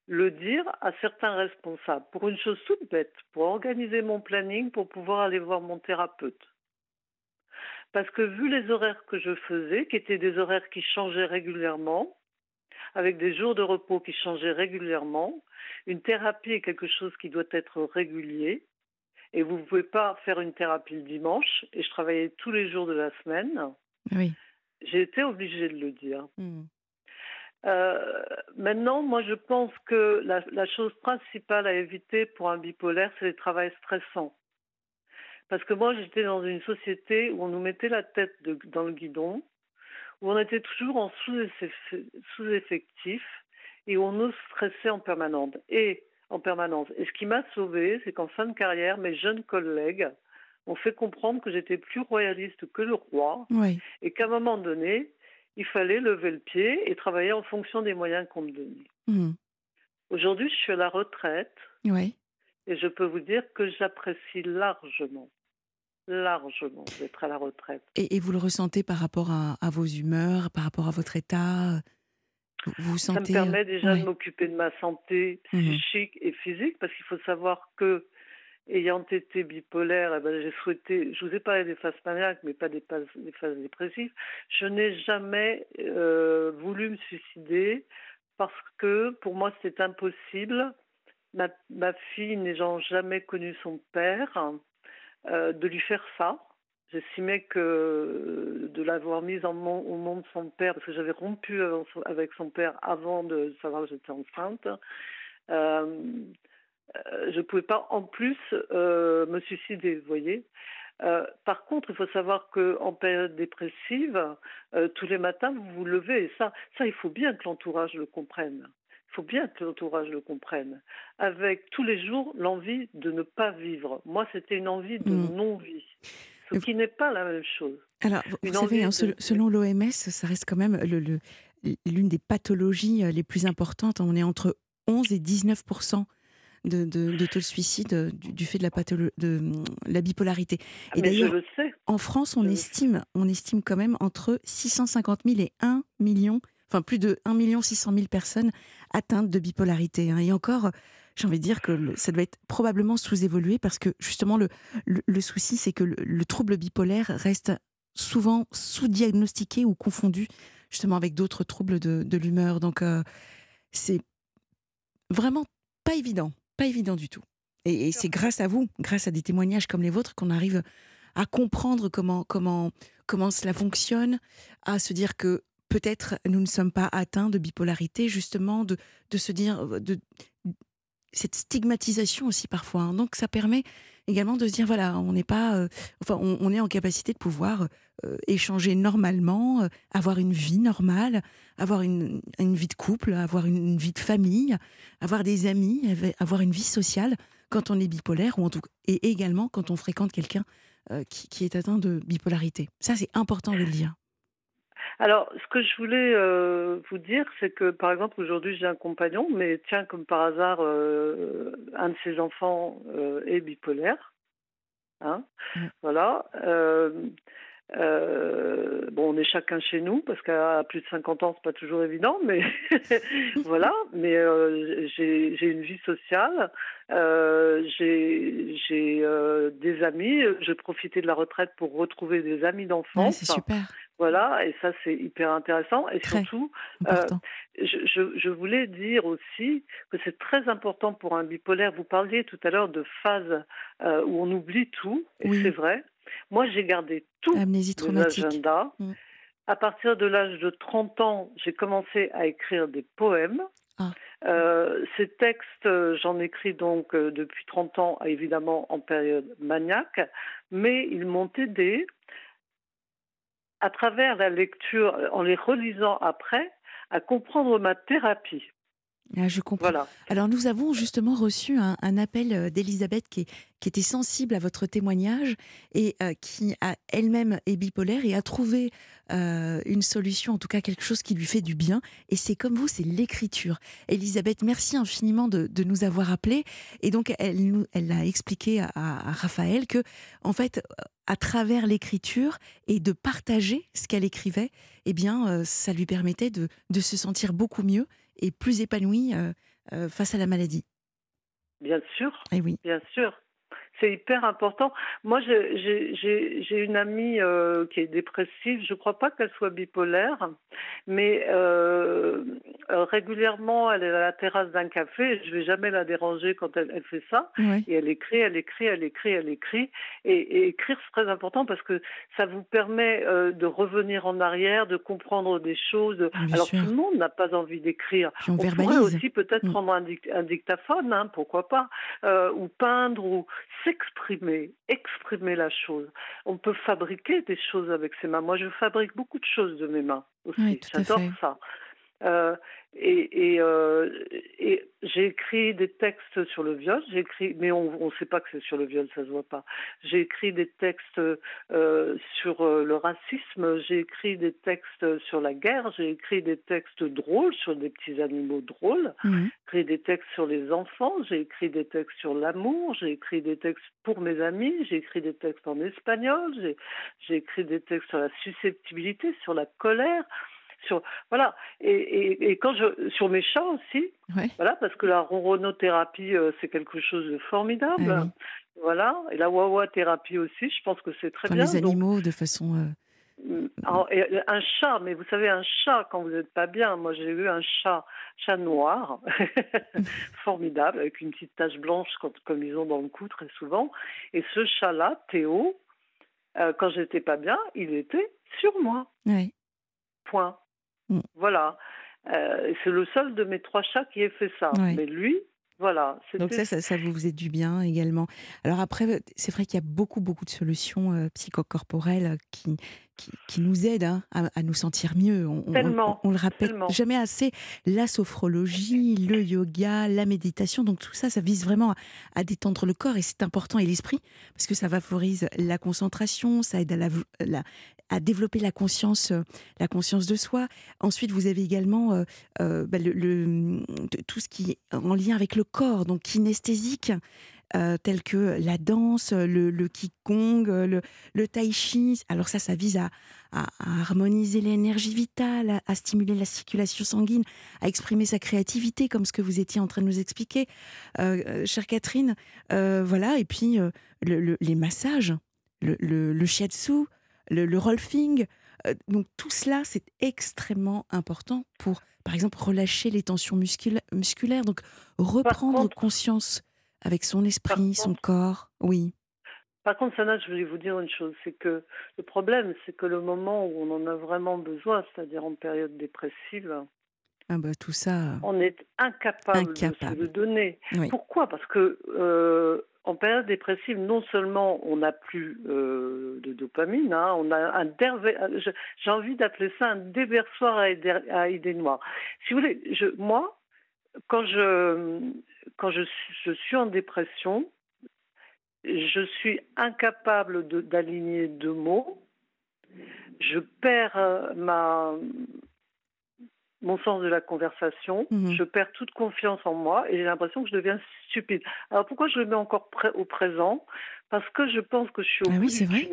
le dire à certains responsables pour une chose toute bête, pour organiser mon planning, pour pouvoir aller voir mon thérapeute. Parce que vu les horaires que je faisais, qui étaient des horaires qui changeaient régulièrement, avec des jours de repos qui changeaient régulièrement, une thérapie est quelque chose qui doit être régulier. Et vous ne pouvez pas faire une thérapie le dimanche. Et je travaillais tous les jours de la semaine. Oui. J'ai été obligée de le dire. Mhm. Euh, maintenant, moi, je pense que la, la chose principale à éviter pour un bipolaire, c'est les travails stressants. Parce que moi, j'étais dans une société où on nous mettait la tête de- dans le guidon, où on était toujours en sous-eff- sous-effectif et où on nous stressait en permanence. Et en permanence. Et ce qui m'a sauvée, c'est qu'en fin de carrière, mes jeunes collègues m'ont fait comprendre que j'étais plus royaliste que le roi Oui. et qu'à un moment donné, il fallait lever le pied et travailler en fonction des moyens qu'on me donnait. Mhm. Aujourd'hui, je suis à la retraite Oui. et je peux vous dire que j'apprécie largement, largement d'être à la retraite. Et, et vous le ressentez par rapport à, à vos humeurs, par rapport à votre état? Vous vous Ça me sentez permet déjà ouais. de m'occuper de ma santé Mhm. psychique et physique parce qu'il faut savoir que, ayant été bipolaire, eh ben, j'ai souhaité, je vous ai parlé des phases maniaques, mais pas des phases, des phases dépressives, je n'ai jamais euh, voulu me suicider parce que pour moi c'était impossible. Ma, ma fille n'ayant jamais connu son père, de lui faire ça. J'estimais que de l'avoir mise mon- au monde son père, parce que j'avais rompu avec son- avec son père avant de savoir que j'étais enceinte, euh, euh, je ne pouvais pas en plus euh, me suicider, vous voyez. Euh, par contre, il faut savoir qu'en période dépressive, euh, tous les matins, vous vous levez, et ça, ça, il faut bien que l'entourage le comprenne. Faut bien que l'entourage le comprenne. Avec tous les jours l'envie de ne pas vivre. Moi, c'était une envie de Mm. non-vie, ce Et- qui n'est pas la même chose. Alors, vous savez, hein, de- selon l'OMS, ça reste quand même le- le- l'une des pathologies euh, les plus importantes. On est entre 11 et 19 de, de, de taux de suicide euh, du, du fait de la, patholo- de la bipolarité. Et Mais je d'ailleurs, le sais. en France, on je estime, on estime quand même entre 650 000 et 1 million, enfin plus de 1 million 600 000 personnes atteintes de bipolarité. hein. Et encore, j'ai envie de dire que ça doit être probablement sous-évolué parce que justement, le, le, souci, c'est que le, le trouble bipolaire reste souvent sous-diagnostiqué ou confondu justement avec d'autres troubles de, de l'humeur. Donc, euh, c'est vraiment pas évident, pas évident du tout. Et, et c'est grâce à vous, grâce à des témoignages comme les vôtres, qu'on arrive à comprendre comment, comment, comment cela fonctionne, à se dire que peut-être nous ne sommes pas atteints de bipolarité, justement, de, de se dire, euh, de, cette stigmatisation aussi parfois. hein. Donc ça permet également de se dire, voilà, on n'est pas, euh, enfin, on, est en capacité de pouvoir euh, échanger normalement, avoir une vie normale, avoir une, une vie de couple, avoir une, une vie de famille, avoir des amis, avoir une vie sociale quand on est bipolaire ou en tout et également quand on fréquente quelqu'un qui, qui est atteint de bipolarité. Ça, c'est important de le dire. Alors, ce que je voulais euh, vous dire, c'est que, par exemple, aujourd'hui, j'ai un compagnon, mais tiens, comme par hasard, euh, un de ses enfants euh, est bipolaire. Hein Mm. Voilà. Euh, bon, on est chacun chez nous, parce qu'à plus de 50 ans, c'est pas toujours évident, mais voilà. Mais euh, j'ai j'ai une vie sociale, euh, j'ai j'ai, des amis, j'ai profité de la retraite pour retrouver des amis Ouais, d'enfance. c'est super, Voilà, et ça c'est hyper intéressant. Et Très. surtout, important. je, je- je voulais dire aussi que c'est très important pour un bipolaire. Vous parliez tout à l'heure de phases euh, où on oublie tout, et Oui. c'est vrai. Moi, j'ai gardé tout traumatique. l'agenda. Mm. À partir de l'âge de 30 ans, j'ai commencé à écrire des poèmes. Ah. Euh, ces textes, j'en écris donc depuis 30 ans, évidemment en période maniaque, mais ils m'ont aidé à travers la lecture, en les relisant après, à comprendre ma thérapie. Ah, je comprends. Alors nous avons justement reçu un, appel euh, d'Elisabeth qui, était sensible à votre témoignage et euh, qui a elle-même est bipolaire et a trouvé euh, une solution, en tout cas quelque chose qui lui fait du bien. Et c'est comme vous, c'est l'écriture. Elisabeth, merci infiniment de, nous avoir appelés. Et donc elle, elle a expliqué à, Raphaël que en fait, à travers l'écriture et de partager ce qu'elle écrivait, eh bien, ça lui permettait de, de se sentir beaucoup mieux et plus épanoui euh, euh, face à la maladie. Bien sûr. Et eh oui. Bien sûr. C'est hyper important. Moi, j'ai une amie euh, qui est dépressive. Je ne crois pas qu'elle soit bipolaire, mais euh, euh, régulièrement, elle est à la terrasse d'un café. Je ne vais jamais la déranger quand elle, elle fait ça. Et elle écrit, elle écrit, elle écrit, elle écrit. Et, écrire, c'est très important parce que ça vous permet de revenir en arrière, de comprendre des choses. Alors, tout le monde n'a pas envie d'écrire. On, on pourrait aussi peut-être mm. prendre un, dictaphone, hein, pourquoi pas, ou peindre, ou s'exprimer, exprimer la chose. On peut fabriquer des choses avec ses mains. Moi, je fabrique beaucoup de choses de mes mains aussi. J'adore ça. Euh, et, euh, et, j'ai écrit des textes sur le viol, j'ai écrit, mais on ne sait pas que c'est sur le viol, ça se voit pas. J'ai écrit des textes euh, sur le racisme, j'ai écrit des textes sur la guerre, j'ai écrit des textes drôles sur des petits animaux drôles, mmh. j'ai écrit des textes sur les enfants, j'ai écrit des textes sur l'amour, j'ai écrit des textes pour mes amis, j'ai écrit des textes en espagnol, j'ai écrit des textes sur la susceptibilité, sur la colère sur voilà et, et, quand je sur mes chats aussi voilà parce que la ronronothérapie euh, c'est quelque chose de formidable ah voilà et la wawa thérapie aussi je pense que c'est très bien les animaux de façon euh, mm, un chat, mais vous savez, un chat, quand vous n'êtes pas bien, moi j'ai eu un chat, chat noir, formidable, avec une petite tache blanche comme ils ont dans le cou très souvent. Et ce chat-là, Théo, euh, quand j'étais pas bien, il était sur moi. Oui. Point. Voilà. Euh, c'est le seul de mes trois chats qui ait fait ça. Mais lui, voilà. Donc ça, ça, vous faisait du bien également. Alors après, c'est vrai qu'il y a beaucoup, beaucoup de solutions euh, psychocorporelles qui, qui, nous aident hein, à, nous sentir mieux. On, tellement, on, le rappelle jamais assez. La sophrologie, le yoga, la méditation, donc tout ça, ça vise vraiment à, détendre le corps et c'est important et l'esprit parce que ça favorise la concentration, ça aide à la, à développer la conscience, euh, la conscience de soi. Ensuite, vous avez également euh, euh, bah, le, tout ce qui est en lien avec le corps, donc kinesthésique, tel que la danse, le, le qigong, le, le, tai chi. Alors ça, ça vise à, à, harmoniser l'énergie vitale, à, stimuler la circulation sanguine, à exprimer sa créativité, comme ce que vous étiez en train de nous expliquer, chère Catherine. voilà, et puis les massages, le, shiatsu, le, rolfing. Euh, donc tout cela, c'est extrêmement important pour, par exemple, relâcher les tensions musculaires, donc reprendre conscience avec son esprit, son corps. Oui. Par contre, Sana, je voulais vous dire une chose, c'est que le problème, c'est que le moment où on en a vraiment besoin, c'est-à-dire en période dépressive, ah bah, tout ça. On est incapable, de se le donner. Pourquoi? Parce que euh, en période dépressive, non seulement on n'a plus euh, de dopamine, hein, on a un j'ai envie d'appeler ça un déversoir à idées, noires. Si vous voulez, je, moi, quand je quand je, je suis en dépression, je suis incapable d'aligner deux mots. Je perds euh, ma mon sens de la conversation, mhm. je perds toute confiance en moi et j'ai l'impression que je deviens stupide. Alors pourquoi je le mets encore au présent? Parce que je pense que je suis au ah oui, c'est vrai.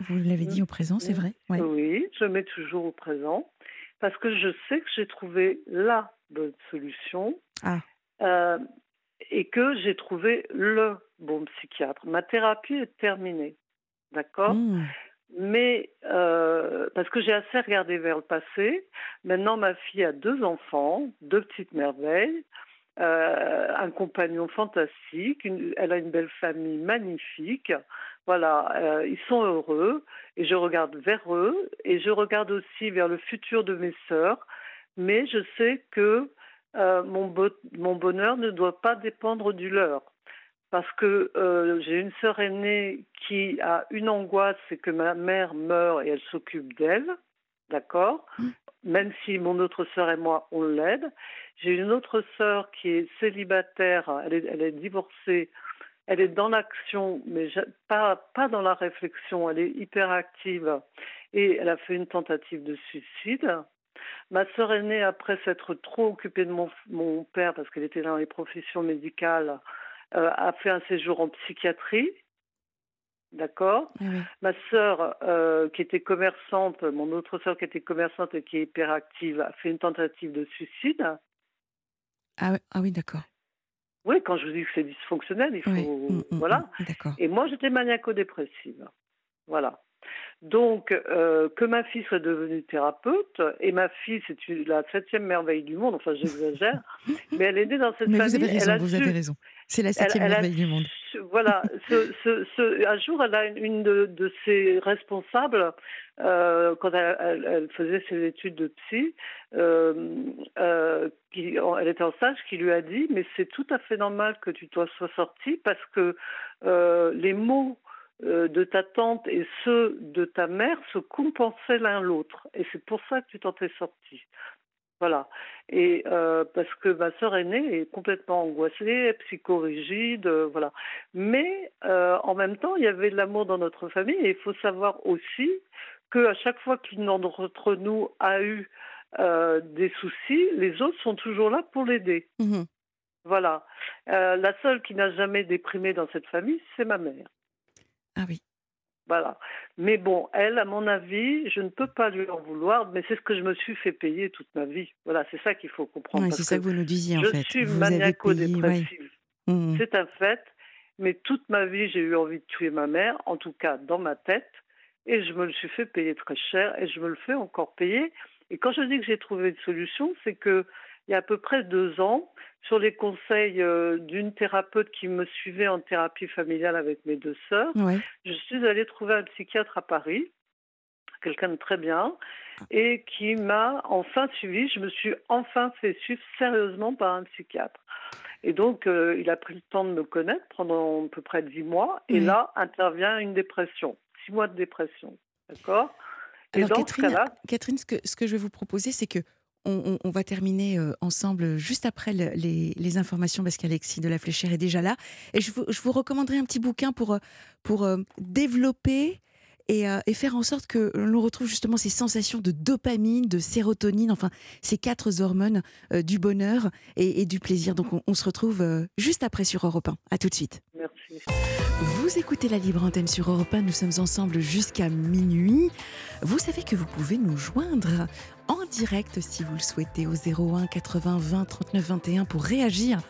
Vous l'avez dit au présent, c'est vrai. Oui, je le mets toujours au présent parce que je sais que j'ai trouvé la bonne solution ah. euh, et que j'ai trouvé le bon psychiatre. Ma thérapie est terminée. D'accord? Mmh mais euh, parce que j'ai assez regardé vers le passé. Maintenant, ma fille a deux enfants, deux petites merveilles, euh, un compagnon fantastique, elle a une belle famille magnifique. Voilà, euh, ils sont heureux et je regarde vers eux et je regarde aussi vers le futur de mes sœurs. Mais je sais que euh, mon, mon, bonheur ne doit pas dépendre du leur. Parce que euh, j'ai une sœur aînée qui a une angoisse, c'est que ma mère meurt et elle s'occupe d'elle, d'accord? Mmh. Même si mon autre sœur et moi, on l'aide. J'ai une autre sœur qui est célibataire, elle est, elle est divorcée, elle est dans l'action, mais pas, pas dans la réflexion, elle est hyperactive et elle a fait une tentative de suicide. Ma sœur aînée, après s'être trop occupée de mon, mon père, parce qu'elle était dans les professions médicales, euh, a fait un séjour en psychiatrie. D'accord? Ah Ma sœur, euh, qui était commerçante, mon autre sœur qui était commerçante et qui est hyperactive, a fait une tentative de suicide. Ah, ah oui, d'accord. Oui, quand je vous dis que c'est dysfonctionnel, il faut. Mm, mm, voilà. Mm, et moi, j'étais maniaco-dépressive. Voilà. Donc, euh, que ma fille soit devenue thérapeute, et ma fille, c'est la septième merveille du monde, enfin j'exagère, mais elle est née dans cette mais famille. Vous avez raison, vous avez raison. C'est la septième merveille du monde. Voilà, un jour, elle a une de, ses responsables, euh, quand elle, faisait ses études de psy, euh, qui, elle était en stage, qui lui a dit, mais c'est tout à fait normal que tu sois sortie parce que les mots de ta tante et ceux de ta mère se compensaient l'un l'autre. Et c'est pour ça que tu t'en es sortie. Voilà. Et euh, parce que ma sœur aînée est complètement angoissée, psychorigide, euh, voilà. Mais en même temps, il y avait de l'amour dans notre famille. Et il faut savoir aussi qu'à chaque fois qu'une d'entre nous a eu des soucis, les autres sont toujours là pour l'aider. Mmh voilà. la seule qui n'a jamais déprimé dans cette famille, c'est ma mère. Ah oui. Voilà. Mais bon, elle, à mon avis, je ne peux pas lui en vouloir, mais c'est ce que je me suis fait payer toute ma vie. Voilà, c'est ça qu'il faut comprendre. c'est ça que vous nous disiez, en je fait. Je suis maniaco-dépressive. Mmh. C'est un fait, mais toute ma vie, j'ai eu envie de tuer ma mère, en tout cas dans ma tête, et je me le suis fait payer très cher, et je me le fais encore payer. Et quand je dis que j'ai trouvé une solution, c'est que il y a à peu près deux ans, sur les conseils euh, d'une thérapeute qui me suivait en thérapie familiale avec mes deux sœurs, je suis allée trouver un psychiatre à Paris, quelqu'un de très bien, et qui m'a enfin suivi. Je me suis enfin fait suivre sérieusement par un psychiatre. Et donc, euh, il a pris le temps de me connaître pendant à peu près dix mois, et là intervient une dépression, six mois de dépression. D'accord? Alors, Catherine, Catherine, ce que, ce que je vais vous proposer, c'est que on, va terminer euh, ensemble juste après les, informations parce qu'Alexis de la Fléchère est déjà là. Et je vous, recommanderai un petit bouquin pour, euh, pour euh, euh, et, faire en sorte que l'on retrouve justement ces sensations de dopamine, de sérotonine, enfin ces quatre hormones euh, du bonheur et, du plaisir. Donc on, se retrouve euh, juste après sur Europe 1. À tout de suite. Merci. Vous écoutez la libre antenne sur Europe 1. Nous sommes ensemble jusqu'à minuit. Vous savez que vous pouvez nous joindre en direct si vous le souhaitez au 01 80 20 39 21 pour réagir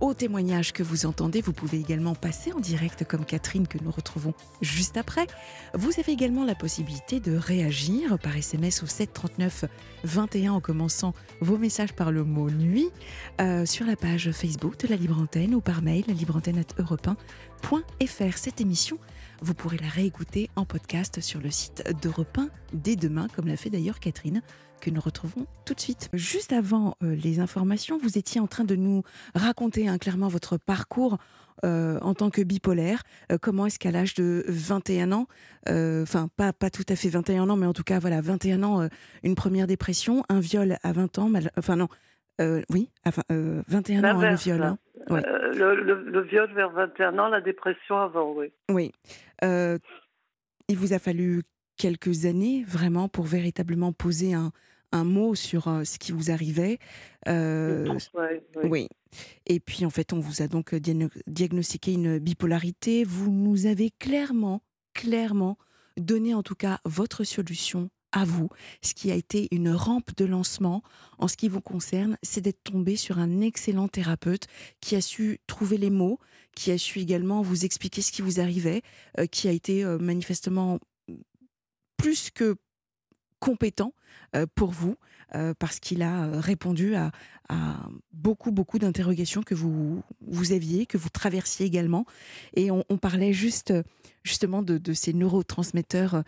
au témoignage que vous entendez. Vous pouvez également passer en direct comme Catherine que nous retrouvons juste après. Vous avez également la possibilité de réagir par SMS au 739 21 en commençant vos messages par le mot nuit euh, sur la page Facebook de la Libre Antenne ou par mail libreantenne.europe1.fr. Cette émission, vous pourrez la réécouter en podcast sur le site d'Europe 1 dès demain, comme l'a fait d'ailleurs Catherine que nous retrouvons tout de suite. Juste avant euh, les informations, vous étiez en train de nous raconter hein, clairement votre parcours euh, en tant que bipolaire. Euh, comment est-ce qu'à l'âge de 21 ans, enfin pas, pas tout à fait 21 ans, mais en tout cas voilà 21 ans, une première dépression, un viol à 20 ans, enfin non, oui, enfin 21 ans hein, le viol. Hein. Le, viol vers 21 ans, la dépression avant, oui. Oui. il vous a fallu quelques années vraiment pour véritablement poser un, un mot sur euh, ce qui vous arrivait. Euh, oui. Et puis en fait, on vous a donc diagnostiqué une bipolarité. Vous nous avez clairement, clairement donné en tout cas votre solution à vous. Ce qui a été une rampe de lancement en ce qui vous concerne, c'est d'être tombé sur un excellent thérapeute qui a su trouver les mots, qui a su également vous expliquer ce qui vous arrivait, euh, qui a été manifestement plus que compétent pour vous parce qu'il a répondu à, beaucoup, beaucoup d'interrogations que vous, vous aviez, que vous traversiez également. Et on, parlait juste, justement de, ces neurotransmetteurs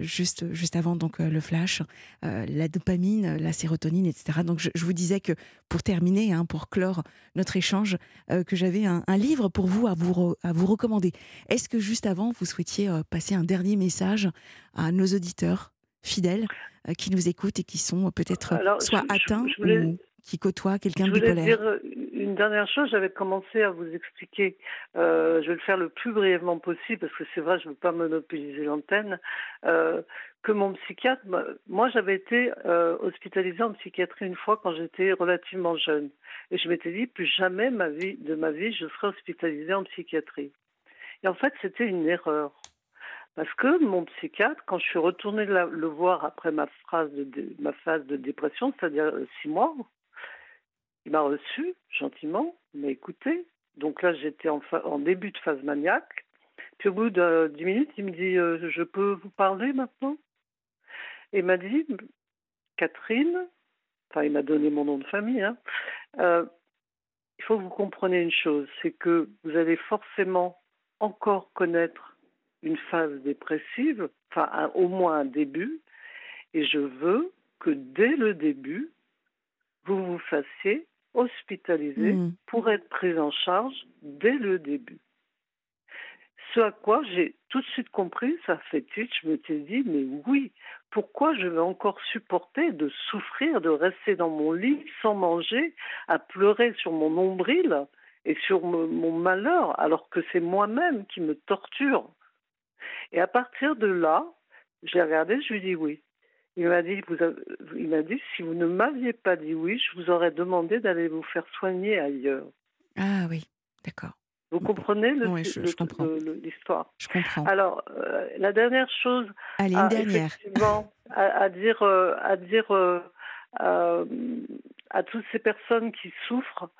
juste, juste avant donc, le flash, la dopamine, la sérotonine, etc. Donc je, vous disais que pour terminer, hein, pour clore notre échange, que j'avais un, livre pour vous à vous, à vous recommander. Est-ce que juste avant, vous souhaitiez passer un dernier message à nos auditeurs? Fidèles euh, qui nous écoutent et qui sont peut-être soit atteints ou qui côtoient quelqu'un de bipolaire. Je voulais dire une dernière chose. J'avais commencé à vous expliquer. Euh, je vais le faire le plus brièvement possible parce que c'est vrai, je ne veux pas monopoliser l'antenne. Euh, que mon psychiatre, moi, j'avais été hospitalisée en psychiatrie une fois quand j'étais relativement jeune, et je m'étais dit plus jamais ma vie, de ma vie, je serai hospitalisée en psychiatrie. Et en fait, c'était une erreur. Parce que mon psychiatre, quand je suis retournée le voir après ma, phase de, ma phase de dépression, c'est-à-dire euh, six mois, il m'a reçu gentiment, il m'a écouté. Donc là, j'étais en, en, début de phase maniaque. Puis au bout de dix minutes, il me dit euh, Je peux vous parler maintenant? Et il m'a dit Catherine, enfin, il m'a donné mon nom de famille, hein, euh, il faut que vous compreniez une chose c'est que vous allez forcément encore connaître une phase dépressive, enfin au moins un début, et je veux que dès le début, vous vous fassiez hospitaliser mmh. pour être pris en charge dès le début. Ce à quoi j'ai tout de suite compris, ça fait titre, je me suis dit, mais oui, pourquoi je vais encore supporter de souffrir, de rester dans mon lit sans manger, à pleurer sur mon nombril et sur mon malheur, alors que c'est moi-même qui me torture et à partir de là, j'ai regardé, je lui ai dit oui. Il m'a dit, vous il m'a dit, si vous ne m'aviez pas dit oui, je vous aurais demandé d'aller vous faire soigner ailleurs. Ah oui, d'accord. Vous comprenez l'histoire? Je comprends. Alors, euh, la dernière chose, Allez, une dernière. à, dire, à dire euh, euh, à toutes ces personnes qui souffrent,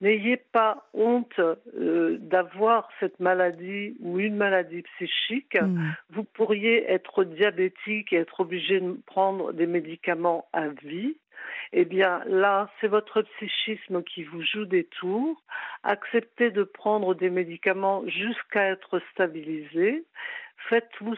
N'ayez pas honte euh, d'avoir cette maladie ou une maladie psychique. Mm. Vous pourriez être diabétique et être obligé de prendre des médicaments à vie. Eh bien là, c'est votre psychisme qui vous joue des tours. Acceptez de prendre des médicaments jusqu'à être stabilisé. Faites-vous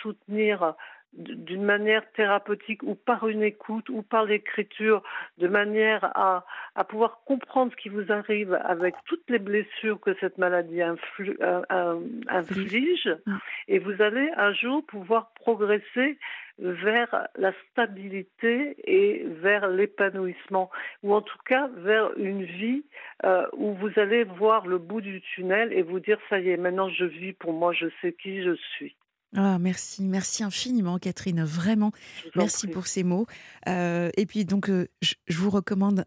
soutenir d'une manière thérapeutique ou par une écoute ou par l'écriture, de manière à, à, pouvoir comprendre ce qui vous arrive avec toutes les blessures que cette maladie euh, inflige. Mm. Et vous allez un jour pouvoir progresser vers la stabilité et vers l'épanouissement, ou en tout cas vers une vie euh, où vous allez voir le bout du tunnel et vous dire ça y est, maintenant je vis pour moi, je sais qui je suis. Ah, merci, merci infiniment Catherine, vraiment, merci pour ces mots. Euh, et puis donc, euh, je, vous recommande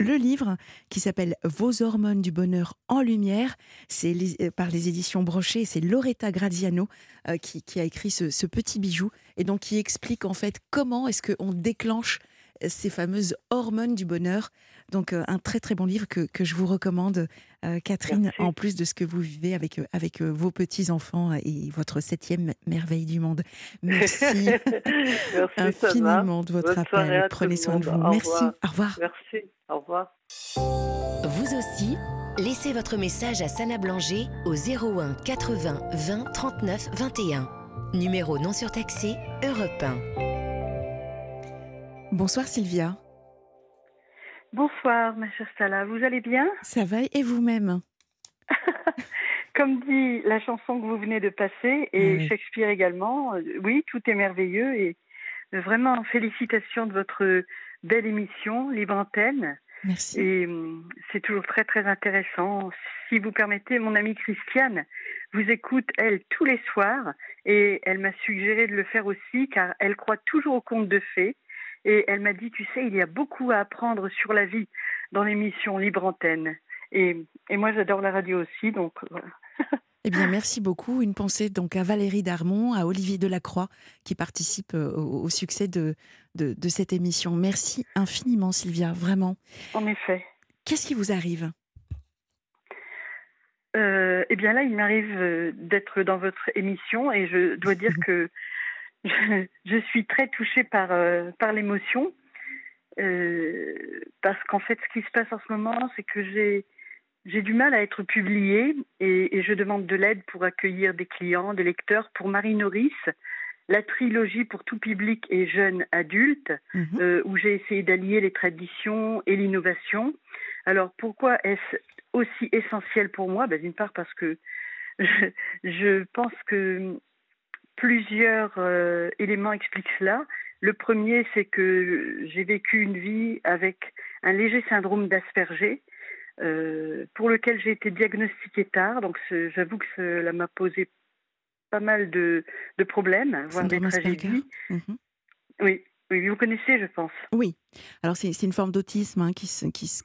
le livre qui s'appelle Vos hormones du bonheur en lumière. C'est euh, par les éditions Brochet. C'est Loretta Graziano qui, qui, a écrit ce, ce, petit bijou et donc qui explique en fait comment est-ce qu'on déclenche ces fameuses hormones du bonheur. Donc euh, un très très bon livre que, que je vous recommande, euh, Catherine, en plus de ce que vous vivez avec, euh, avec vos petits-enfants et votre septième merveille du monde. Merci, infiniment de votre appel. Prenez soin de vous. Merci. Au revoir. Merci. Au revoir. Vous aussi, laissez votre message à Sana Blanger au 01 80 20 39 21. Numéro non surtaxé, Europe 1. Bonsoir Sylvia. Bonsoir ma chère Stella, vous allez bien? Ça va et vous-même? Comme dit la chanson que vous venez de passer et Shakespeare également, euh, oui, tout est merveilleux et vraiment félicitations de votre belle émission Libre Antenne. Merci. Et hum, c'est toujours très très intéressant. Si vous permettez, mon amie Christiane vous écoute, elle, tous les soirs et elle m'a suggéré de le faire aussi car elle croit toujours au conte de fées et elle m'a dit, tu sais, il y a beaucoup à apprendre sur la vie dans l'émission Libre Antenne. Et, et moi, j'adore la radio aussi, donc voilà. Eh bien, merci beaucoup. Une pensée donc à Valérie Darmon, à Olivier Delacroix, qui participe euh, au, succès de, de, de, cette émission. Merci infiniment, Sylvia, vraiment. En effet. Qu'est-ce qui vous arrive? Euh, Eh bien là, il m'arrive euh, d'être dans votre émission et je dois dire que je, suis très touchée par, par l'émotion. parce qu'en fait, ce qui se passe en ce moment, c'est que j'ai j'ai du mal à être publiée et, je demande de l'aide pour accueillir des clients, des lecteurs. Pour Marie Norris, la trilogie pour tout public et jeunes adultes, mhm. euh, où j'ai essayé d'allier les traditions et l'innovation. Alors pourquoi est-ce aussi essentiel pour moi? Ben, D'une part parce que je, pense que plusieurs euh, éléments expliquent cela. Le premier, c'est que j'ai vécu une vie avec un léger syndrome d'Asperger, euh, pour lequel j'ai été diagnostiquée tard. Donc j'avoue que cela m'a posé pas mal de, de problèmes, voire des tragédies. Mhm. Oui, oui, vous connaissez, je pense. Oui. Alors, c'est une forme d'autisme hein, qui, qui se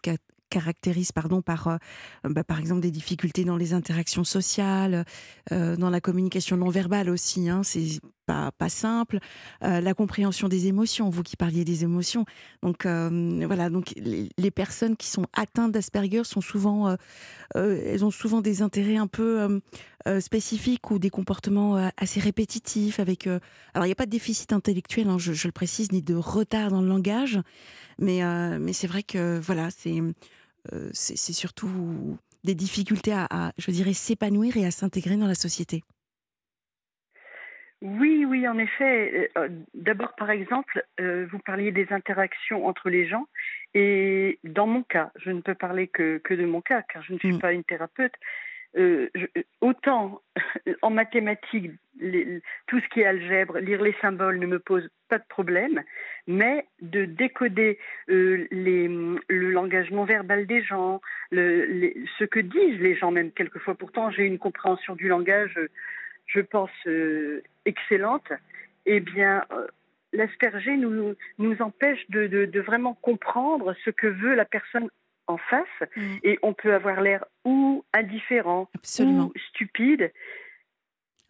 caractérise pardon, par, euh, bah, par exemple des difficultés dans les interactions sociales, euh, dans la communication non verbale aussi. Hein, c'est pas, pas simple. Euh, la compréhension des émotions, vous qui parliez des émotions. Donc voilà, donc les, personnes qui sont atteintes d'Asperger sont souvent, elles ont souvent des intérêts un peu spécifiques ou des comportements assez répétitifs. Avec, alors il n'y a pas de déficit intellectuel, hein, je, le précise, ni de retard dans le langage, mais, mais c'est vrai que voilà, c'est euh, c'est surtout des difficultés à, je dirais, s'épanouir et à s'intégrer dans la société. Oui, oui, en effet. Euh, d'abord, par exemple, euh, vous parliez des interactions entre les gens. Et dans mon cas, je ne peux parler que, que de mon cas, car je ne suis mm. pas une thérapeute, euh, autant en mathématiques, tout ce qui est algèbre, lire les symboles ne me pose pas de problème, mais de décoder euh, le langage non verbal des gens, ce que disent les gens même quelquefois. Pourtant, j'ai une compréhension du langage, je pense, euh, excellente. Eh bien, l'asperger nous, nous empêche de, vraiment comprendre ce que veut la personne en face mm. et on peut avoir l'air ou indifférent ou stupide.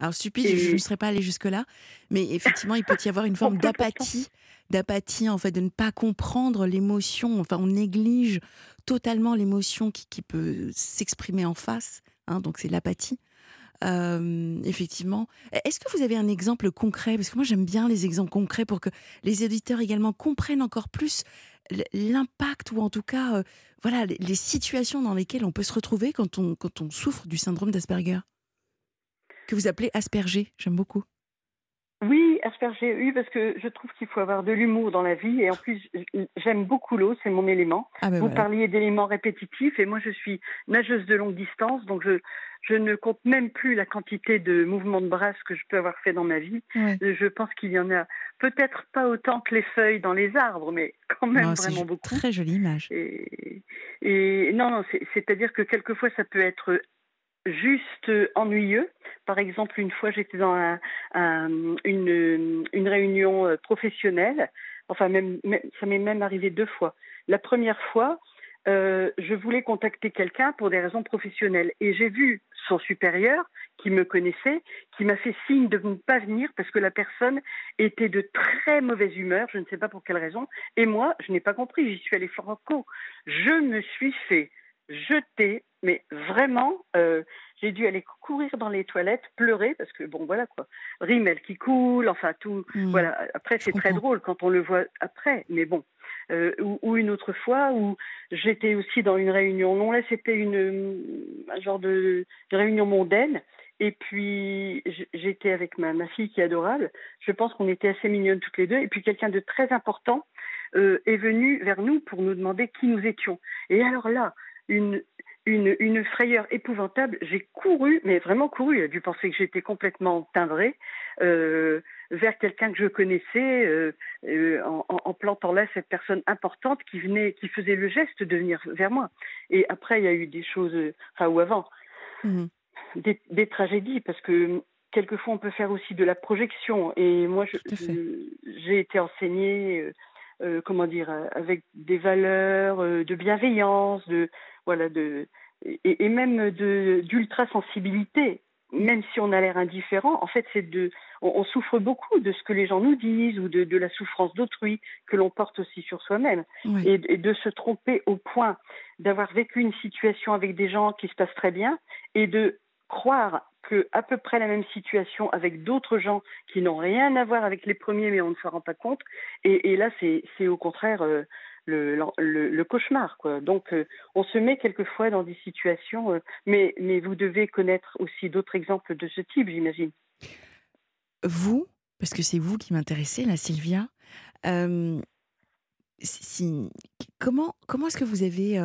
Alors stupide, je ne serais pas allée jusque-là, mais effectivement, il peut y avoir une forme d'apathie, d'apathie en fait, de ne pas comprendre l'émotion. Enfin, on néglige totalement l'émotion qui, qui, peut s'exprimer en face. Hein, donc c'est l'apathie. Euh, effectivement. Est-ce que vous avez un exemple concret? Parce que moi j'aime bien les exemples concrets pour que les éditeurs également comprennent encore plus l'impact ou en tout cas euh, voilà les, situations dans lesquelles on peut se retrouver quand on, quand on souffre du syndrome d'Asperger que vous appelez Asperger, j'aime beaucoup. Oui, Asperger, parce que je trouve qu'il faut avoir de l'humour dans la vie et en plus j'aime beaucoup l'eau, c'est mon élément. Ah ben vous parliez d'éléments répétitifs et moi je suis nageuse de longue distance, donc je, je ne compte même plus la quantité de mouvements de bras que je peux avoir fait dans ma vie. Je pense qu'il y en a peut-être pas autant que les feuilles dans les arbres, mais quand même vraiment beaucoup. Très jolie image. Et, non, non c'est-à-dire que quelquefois ça peut être juste ennuyeux. Par exemple, une fois, j'étais dans une, une, réunion euh, professionnelle. Enfin, même, ça m'est même arrivé deux fois. La première fois, euh, je voulais contacter quelqu'un pour des raisons professionnelles. Et j'ai vu son supérieur, qui me connaissait, qui m'a fait signe de ne pas venir parce que la personne était de très mauvaise humeur, je ne sais pas pour quelle raison. Et moi, je n'ai pas compris, j'y suis allée franco. Je me suis fait jeter, mais vraiment, euh, j'ai dû aller courir dans les toilettes, pleurer, parce que bon, voilà quoi. Rimel qui coule, enfin tout. Hmm. voilà. Après, c'est très drôle quand on le voit après, mais bon. Euh, ou, une autre fois où j'étais aussi dans une réunion. Non, là, c'était une un genre de, réunion mondaine. Et puis j'étais avec ma, ma, fille qui est adorable. Je pense qu'on était assez mignonnes toutes les deux. Et puis quelqu'un de très important euh, est venu vers nous pour nous demander qui nous étions. Et alors là, une, une, une frayeur épouvantable. J'ai couru, mais vraiment couru. A dû penser que j'étais complètement timbrée euh, vers quelqu'un que je connaissais, euh, euh, en, en, plantant là cette personne importante qui venait, qui faisait le geste de venir vers moi. Et après, il y a eu des choses, enfin ou avant, mmh. des, des, tragédies, parce que quelquefois on peut faire aussi de la projection. Et moi, j'ai été enseignée. Euh, comment dire, avec des valeurs de bienveillance, de voilà, de, et, et même d'ultra sensibilité. Même si on a l'air indifférent, en fait, c'est de, on, souffre beaucoup de ce que les gens nous disent ou de, de la souffrance d'autrui que l'on porte aussi sur soi-même. Et, et, de se tromper au point d'avoir vécu une situation avec des gens qui se passent très bien et de croire que à peu près la même situation avec d'autres gens qui n'ont rien à voir avec les premiers, mais on ne s'en rend pas compte. Et, là, c'est au contraire euh, le, cauchemar. Quoi. Donc, euh, on se met quelquefois dans des situations, euh, mais, mais vous devez connaître aussi d'autres exemples de ce type, j'imagine. Vous, parce que c'est vous qui m'intéressez, là, Sylvia, si, comment, comment est-ce que vous avez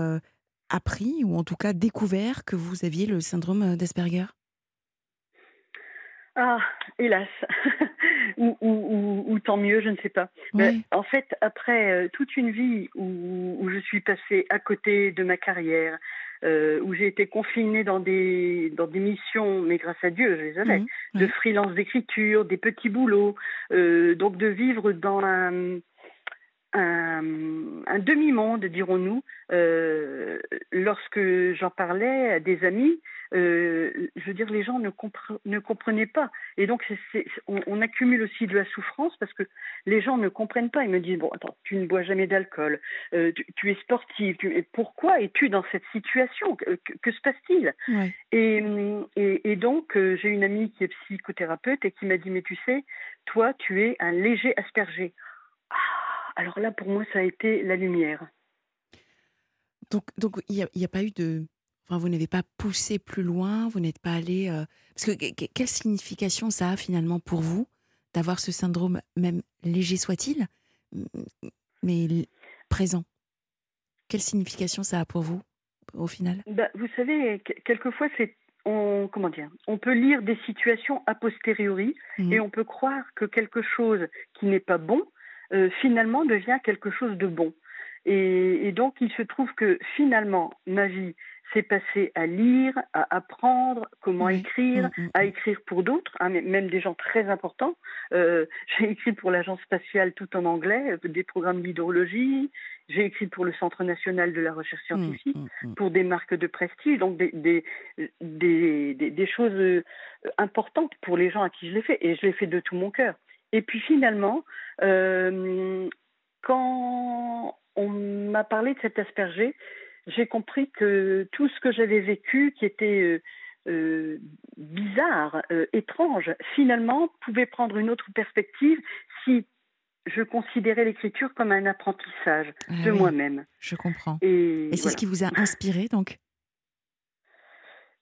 appris, ou en tout cas découvert, que vous aviez le syndrome d'Asperger? Ah, hélas. ou, tant mieux, je ne sais pas. en fait, après euh, toute une vie où, je suis passée à côté de ma carrière, euh, où j'ai été confinée dans des, dans des missions, mais grâce à Dieu, je les avais, mmh, de freelance d'écriture, des petits boulots, euh, donc de vivre dans un, un, demi-monde, dirons-nous, euh, lorsque j'en parlais à des amis, euh, je veux dire, les gens ne, ne comprenaient pas. Et donc, on, accumule aussi de la souffrance parce que les gens ne comprennent pas. Ils me disent, bon, attends, tu ne bois jamais d'alcool, euh, tu, es sportive, tu, pourquoi es-tu dans cette situation? Que, se passe-t-il? Et, et, donc, j'ai une amie qui est psychothérapeute et qui m'a dit, mais tu sais, toi, tu es un léger asperger. Ah, alors là, pour moi, ça a été la lumière. Donc, donc il n'y a, pas eu de. Enfin, vous n'avez pas poussé plus loin, vous n'êtes pas allé. Euh, parce que quelle signification ça a finalement pour vous d'avoir ce syndrome, même léger soit-il, mais présent? Quelle signification ça a pour vous au final? Bah, Vous savez, quelquefois, c'est on, comment dire, on peut lire des situations a posteriori mmh. et on peut croire que quelque chose qui n'est pas bon euh, finalement devient quelque chose de bon. Et, donc, il se trouve que finalement, ma vie s'est passée à lire, à apprendre comment écrire, mm, mm, à mm. écrire pour d'autres, hein, même des gens très importants. Euh, j'ai écrit pour l'Agence spatiale tout en anglais, euh, des programmes d'hydrologie. J'ai écrit pour le Centre national de la recherche scientifique, pour des marques de prestige, donc des, des, des, des, choses importantes pour les gens à qui je l'ai fait. Et je l'ai fait de tout mon cœur. Et puis finalement, euh, quand on m'a parlé de cet asperger, j'ai compris que tout ce que j'avais vécu, qui était euh, euh, bizarre, étrange, finalement pouvait prendre une autre perspective si je considérais l'écriture comme un apprentissage ah de moi-même. Je comprends. Et, c'est ce qui vous a inspiré donc?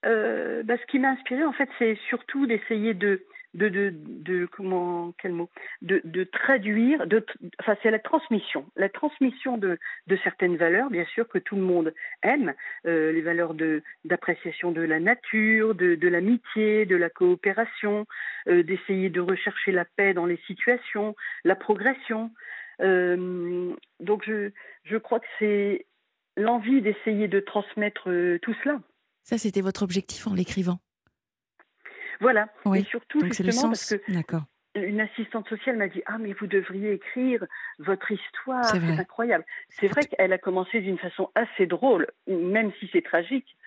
Bah, Ce qui m'a inspiré, en fait, c'est surtout d'essayer de, de, comment quel mot de, traduire de enfin c'est la transmission. La transmission de, de certaines valeurs bien sûr que tout le monde aime euh, les valeurs de d'appréciation de la nature de, de l'amitié de la coopération euh, d'essayer de rechercher la paix dans les situations la progression. Euh, donc je je crois que c'est l'envie d'essayer de transmettre tout cela. Ça c'était votre objectif en l'écrivant voilà. Et surtout, justement, parce que une assistante sociale m'a dit Ah, mais vous devriez écrire votre histoire, c'est incroyable. C'est vrai qu'elle a commencé d'une façon assez drôle, même si c'est tragique.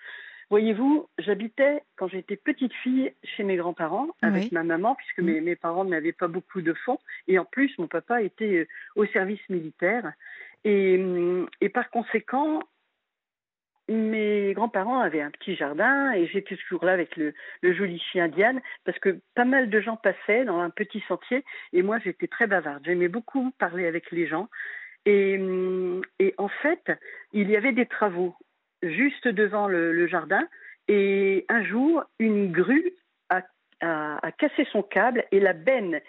Voyez-vous, j'habitais quand j'étais petite fille chez mes grands-parents avec ma maman, puisque mes, mes parents n'avaient pas beaucoup de fonds. Et en plus, mon papa était euh, au service militaire. Et, hum, et par conséquent, mes grands-parents avaient un petit jardin et j'étais toujours là avec le, joli chien Diane parce que pas mal de gens passaient dans un petit sentier et moi j'étais très bavarde. J'aimais beaucoup parler avec les gens et, en fait il y avait des travaux juste devant le, jardin et un jour une grue a, a cassé son câble et la benne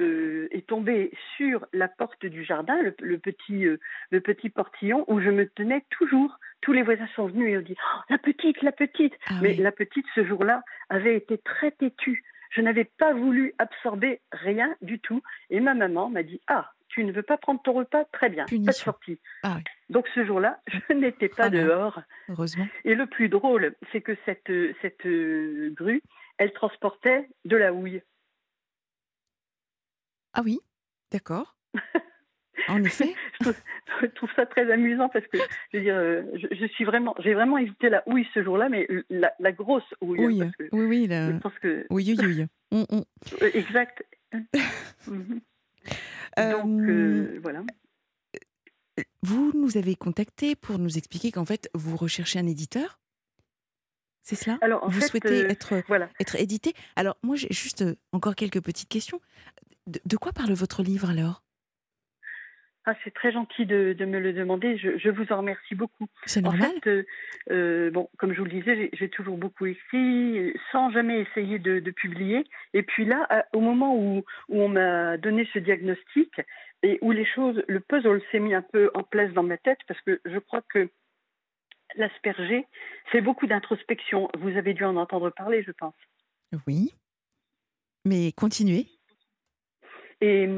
euh, est tombé sur la porte du jardin, le, petit, euh, le petit portillon où je me tenais toujours. Tous les voisins sont venus et ont dit oh, La petite, la petite ah Mais la petite, ce jour-là, avait été très têtue. Je n'avais pas voulu absorber rien du tout. Et ma maman m'a dit Ah, tu ne veux pas prendre ton repas? Très bien, pas de sortie. Ah Donc ce jour-là, je n'étais pas ah dehors. Heureusement. Et le plus drôle, c'est que cette, cette euh, grue, elle transportait de la houille. Ah oui, d'accord. En effet. je, trouve, ça très amusant parce que je veux dire, euh, je, suis vraiment, j'ai vraiment évité la houille ce jour-là, mais la, grosse houille. Oui, oui, oui. Je pense que... Oui, oui, oui. Euh, exact. Mhm. Donc euh, voilà. Vous nous avez contacté pour nous expliquer qu'en fait vous recherchez un éditeur? C'est cela? Alors, Vous fait, souhaitez euh, être, voilà. être édité? Alors, moi, j'ai juste euh, encore quelques petites questions. De, de quoi parle votre livre alors? Ah, c'est très gentil de, de me le demander. Je, je vous en remercie beaucoup. C'est En fait, euh, euh, bon, comme je vous le disais, j'ai- toujours beaucoup écrit, sans jamais essayer de, de publier. Et puis là, à- au moment où, où on m'a donné ce diagnostic et où les choses, le puzzle s'est mis un peu en place dans ma tête, parce que je crois que l'asperger, c'est beaucoup d'introspection. Vous avez dû en entendre parler, je pense. Oui. Mais continuez. Et,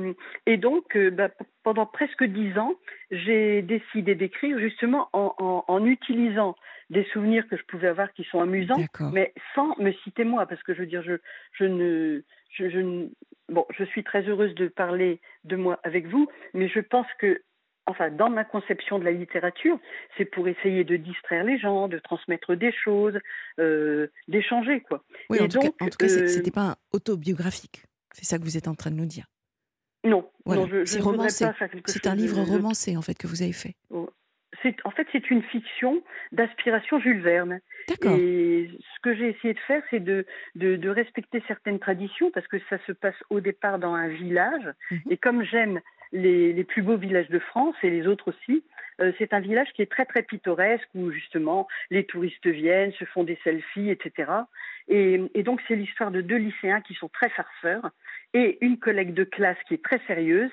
et donc, euh, bah, pendant presque dix ans, j'ai décidé d'écrire justement en, en- en utilisant des souvenirs que je pouvais avoir qui sont amusants, mais sans me citer moi, parce que je veux dire, je, je ne, je, je ne- bon, je suis très heureuse de parler de moi avec vous, mais je pense que, enfin, dans ma conception de la littérature, c'est pour essayer de distraire les gens, de transmettre des choses, euh, d'échanger, quoi. Oui, Et en tout cas, donc, en tout cas, euh, c'était pas un autobiographique. C'est ça que vous êtes en train de nous dire. Non, Voilà, non, je, je romancé. C'est un livre de romancé en fait que vous avez fait. c'est en fait c'est une fiction d'aspiration Jules Verne. D'accord. Et ce que j'ai essayé de faire, c'est de, de, de respecter certaines traditions parce que ça se passe au départ dans un village. Mhm. Et comme j'aime les, les plus beaux villages de France et les autres aussi, euh, c'est un village qui est très très pittoresque où justement les touristes viennent, se font des selfies, etc. Et, et donc c'est l'histoire de deux lycéens qui sont très farceurs et une collègue de classe qui est très sérieuse,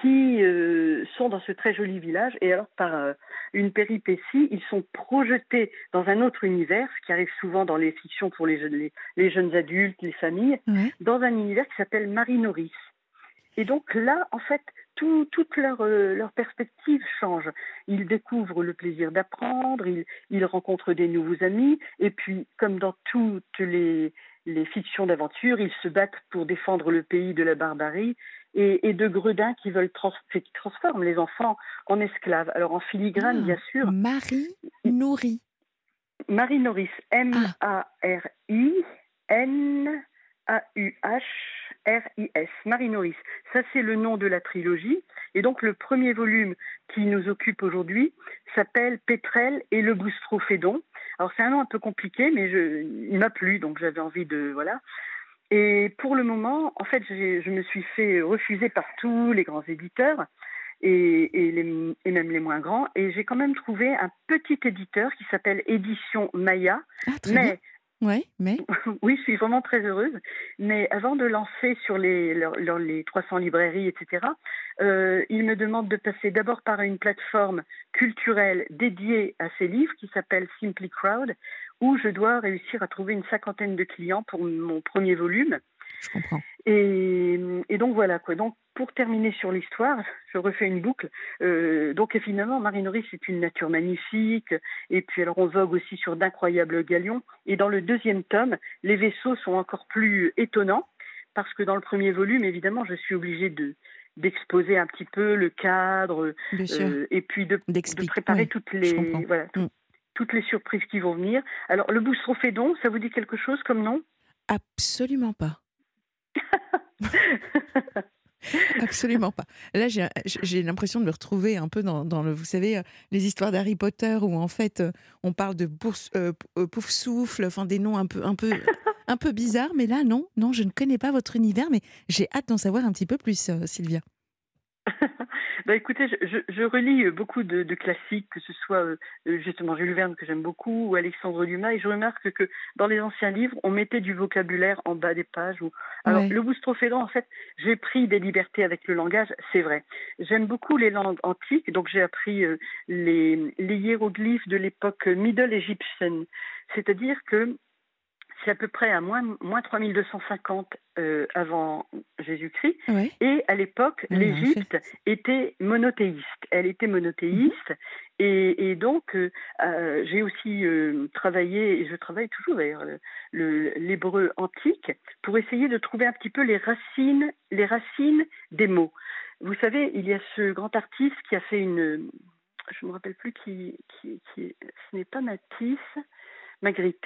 qui euh, sont dans ce très joli village. Et alors par euh, une péripétie, ils sont projetés dans un autre univers, ce qui arrive souvent dans les fictions pour les, jeunes- les, les jeunes adultes, les familles, Ouais. dans un univers qui s'appelle Marie Norris. Et donc là, en fait, tout, toute leur, euh, leur perspective change. Ils découvrent le plaisir d'apprendre, ils, ils rencontrent des nouveaux amis, et puis, comme dans toutes les, les fictions d'aventure, ils se battent pour défendre le pays de la barbarie et, et de gredins qui veulent trans- qui transforment les enfants en esclaves. Alors en filigrane, Ah, bien sûr, Marie nourrie. Marie Norris, M-A-R-I-N-A-U-H-R-I-S, Marie Norris. Ça, c'est le nom de la trilogie. Et donc, le premier volume qui nous occupe aujourd'hui s'appelle Pétrel et le boustrophédon. Alors, c'est un nom un peu compliqué, mais je, il m'a plu, donc j'avais envie de. Voilà. Et pour le moment, en fait, je me suis fait refuser par tous les grands éditeurs et, et, les- et même les moins grands. Et j'ai quand même trouvé un petit éditeur qui s'appelle Édition Maya. Ah, très bien. Ouais, mais? Oui, je suis vraiment très heureuse. Mais avant de lancer sur les, leur- les 300 librairies, etc., euh, il me demande de passer d'abord par une plateforme culturelle dédiée à ces livres qui s'appelle Simply Crowd, où je dois réussir à trouver une cinquantaine de clients pour mon premier volume. Je comprends. Et, et donc voilà quoi. Donc pour terminer sur l'histoire, je refais une boucle. Euh, donc évidemment, Marie Norris c'est une nature magnifique. Et puis alors on vogue aussi sur d'incroyables galions. Et dans le deuxième tome, les vaisseaux sont encore plus étonnants parce que dans le premier volume, évidemment, je suis obligée de d'exposer un petit peu le cadre euh, et puis de, préparer Oui, toutes les voilà tout- Mm. toutes les surprises qui vont venir. Alors le boustrophédon, ça vous dit quelque chose comme nom? Absolument pas. Absolument pas. Là, j'ai l'impression de me retrouver un peu dans, dans le, vous savez, euh, les histoires d'Harry Potter où en fait euh, on parle de bourse, euh, euh, pouf souffle, enfin des noms un peu, un peu, un peu bizarres. Mais là, non, non, je ne connais pas votre univers, mais j'ai hâte d'en savoir un petit peu plus, euh, Sylvia. Bah écoutez, je, je, je relis euh, beaucoup de, de classiques, que ce soit euh, euh, justement Jules Verne que j'aime beaucoup ou Alexandre Dumas, et je remarque que dans les anciens livres, on mettait du vocabulaire en bas des pages. Ou... Alors le boustrophédon, en fait, j'ai pris des libertés avec le langage, c'est vrai. J'aime beaucoup les langues antiques, donc j'ai appris euh, les, les hiéroglyphes de l'époque Middle Egyptian, c'est-à-dire que c'est à peu près à moins, moins 3250 euh, avant Jésus-Christ. Et à l'époque, Oui, l'Égypte était monothéiste. Elle était monothéiste. Et, et donc, euh, euh, j'ai aussi travaillé, et je travaille toujours d'ailleurs, le- le- l'hébreu antique, pour essayer de trouver un petit peu les racines, les racines des mots. Vous savez, il y a ce grand artiste qui a fait une. Je ne me rappelle plus qui. qui, qui ce n'est pas Matisse, Magritte,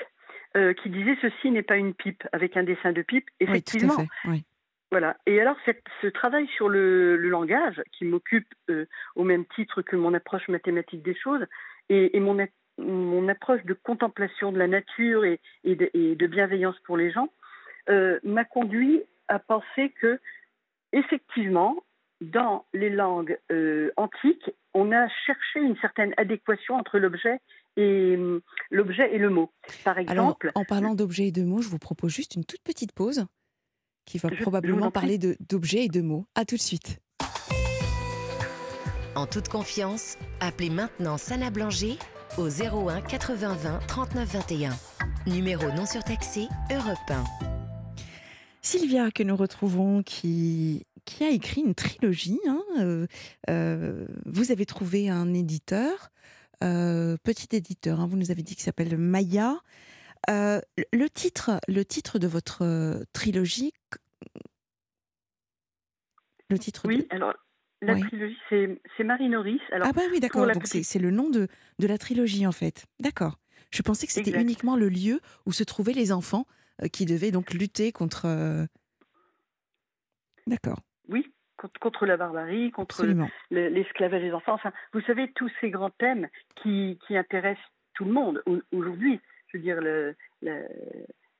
euh, qui disait Ceci n'est pas une pipe, avec un dessin de pipe. Oui, tout Effectivement, à fait. Oui. voilà. Et alors, cette- ce travail sur le, le langage, qui m'occupe euh, au même titre que mon approche mathématique des choses, et, et mon, a- mon approche de contemplation de la nature et, de, bienveillance pour les gens euh, m'a conduit à penser que, effectivement, dans les langues euh, antiques, on a cherché une certaine adéquation entre l'objet et l'objet et le mot. Par exemple, en parlant d'objet et de mots, je vous propose juste une toute petite pause qui va probablement parler d'objets et de mots. À tout de suite. En toute confiance, appelez maintenant Sana Blanger au 01 80 20 39 21. Numéro non surtaxé Europe 1. Sylvia, que nous retrouvons, qui, qui a écrit une trilogie. Hein, euh, euh, vous avez trouvé un éditeur, euh, petit éditeur, hein, vous nous avez dit qu'il s'appelle Maya. le, titre, le titre de votre trilogie. Le titre Oui, alors la trilogie, c'est Marie Norris. ah bah oui, d'accord. Donc c'est le nom de, de la trilogie en fait. D'accord. Je pensais que c'était uniquement le lieu où se trouvaient les enfants euh, qui devaient donc lutter contre. Euh, d'accord. Oui, contre, la barbarie, contre l'esclavage des enfants. Enfin, vous savez, tous ces grands thèmes qui, qui intéressent tout le monde aujourd'hui. Je veux dire, le,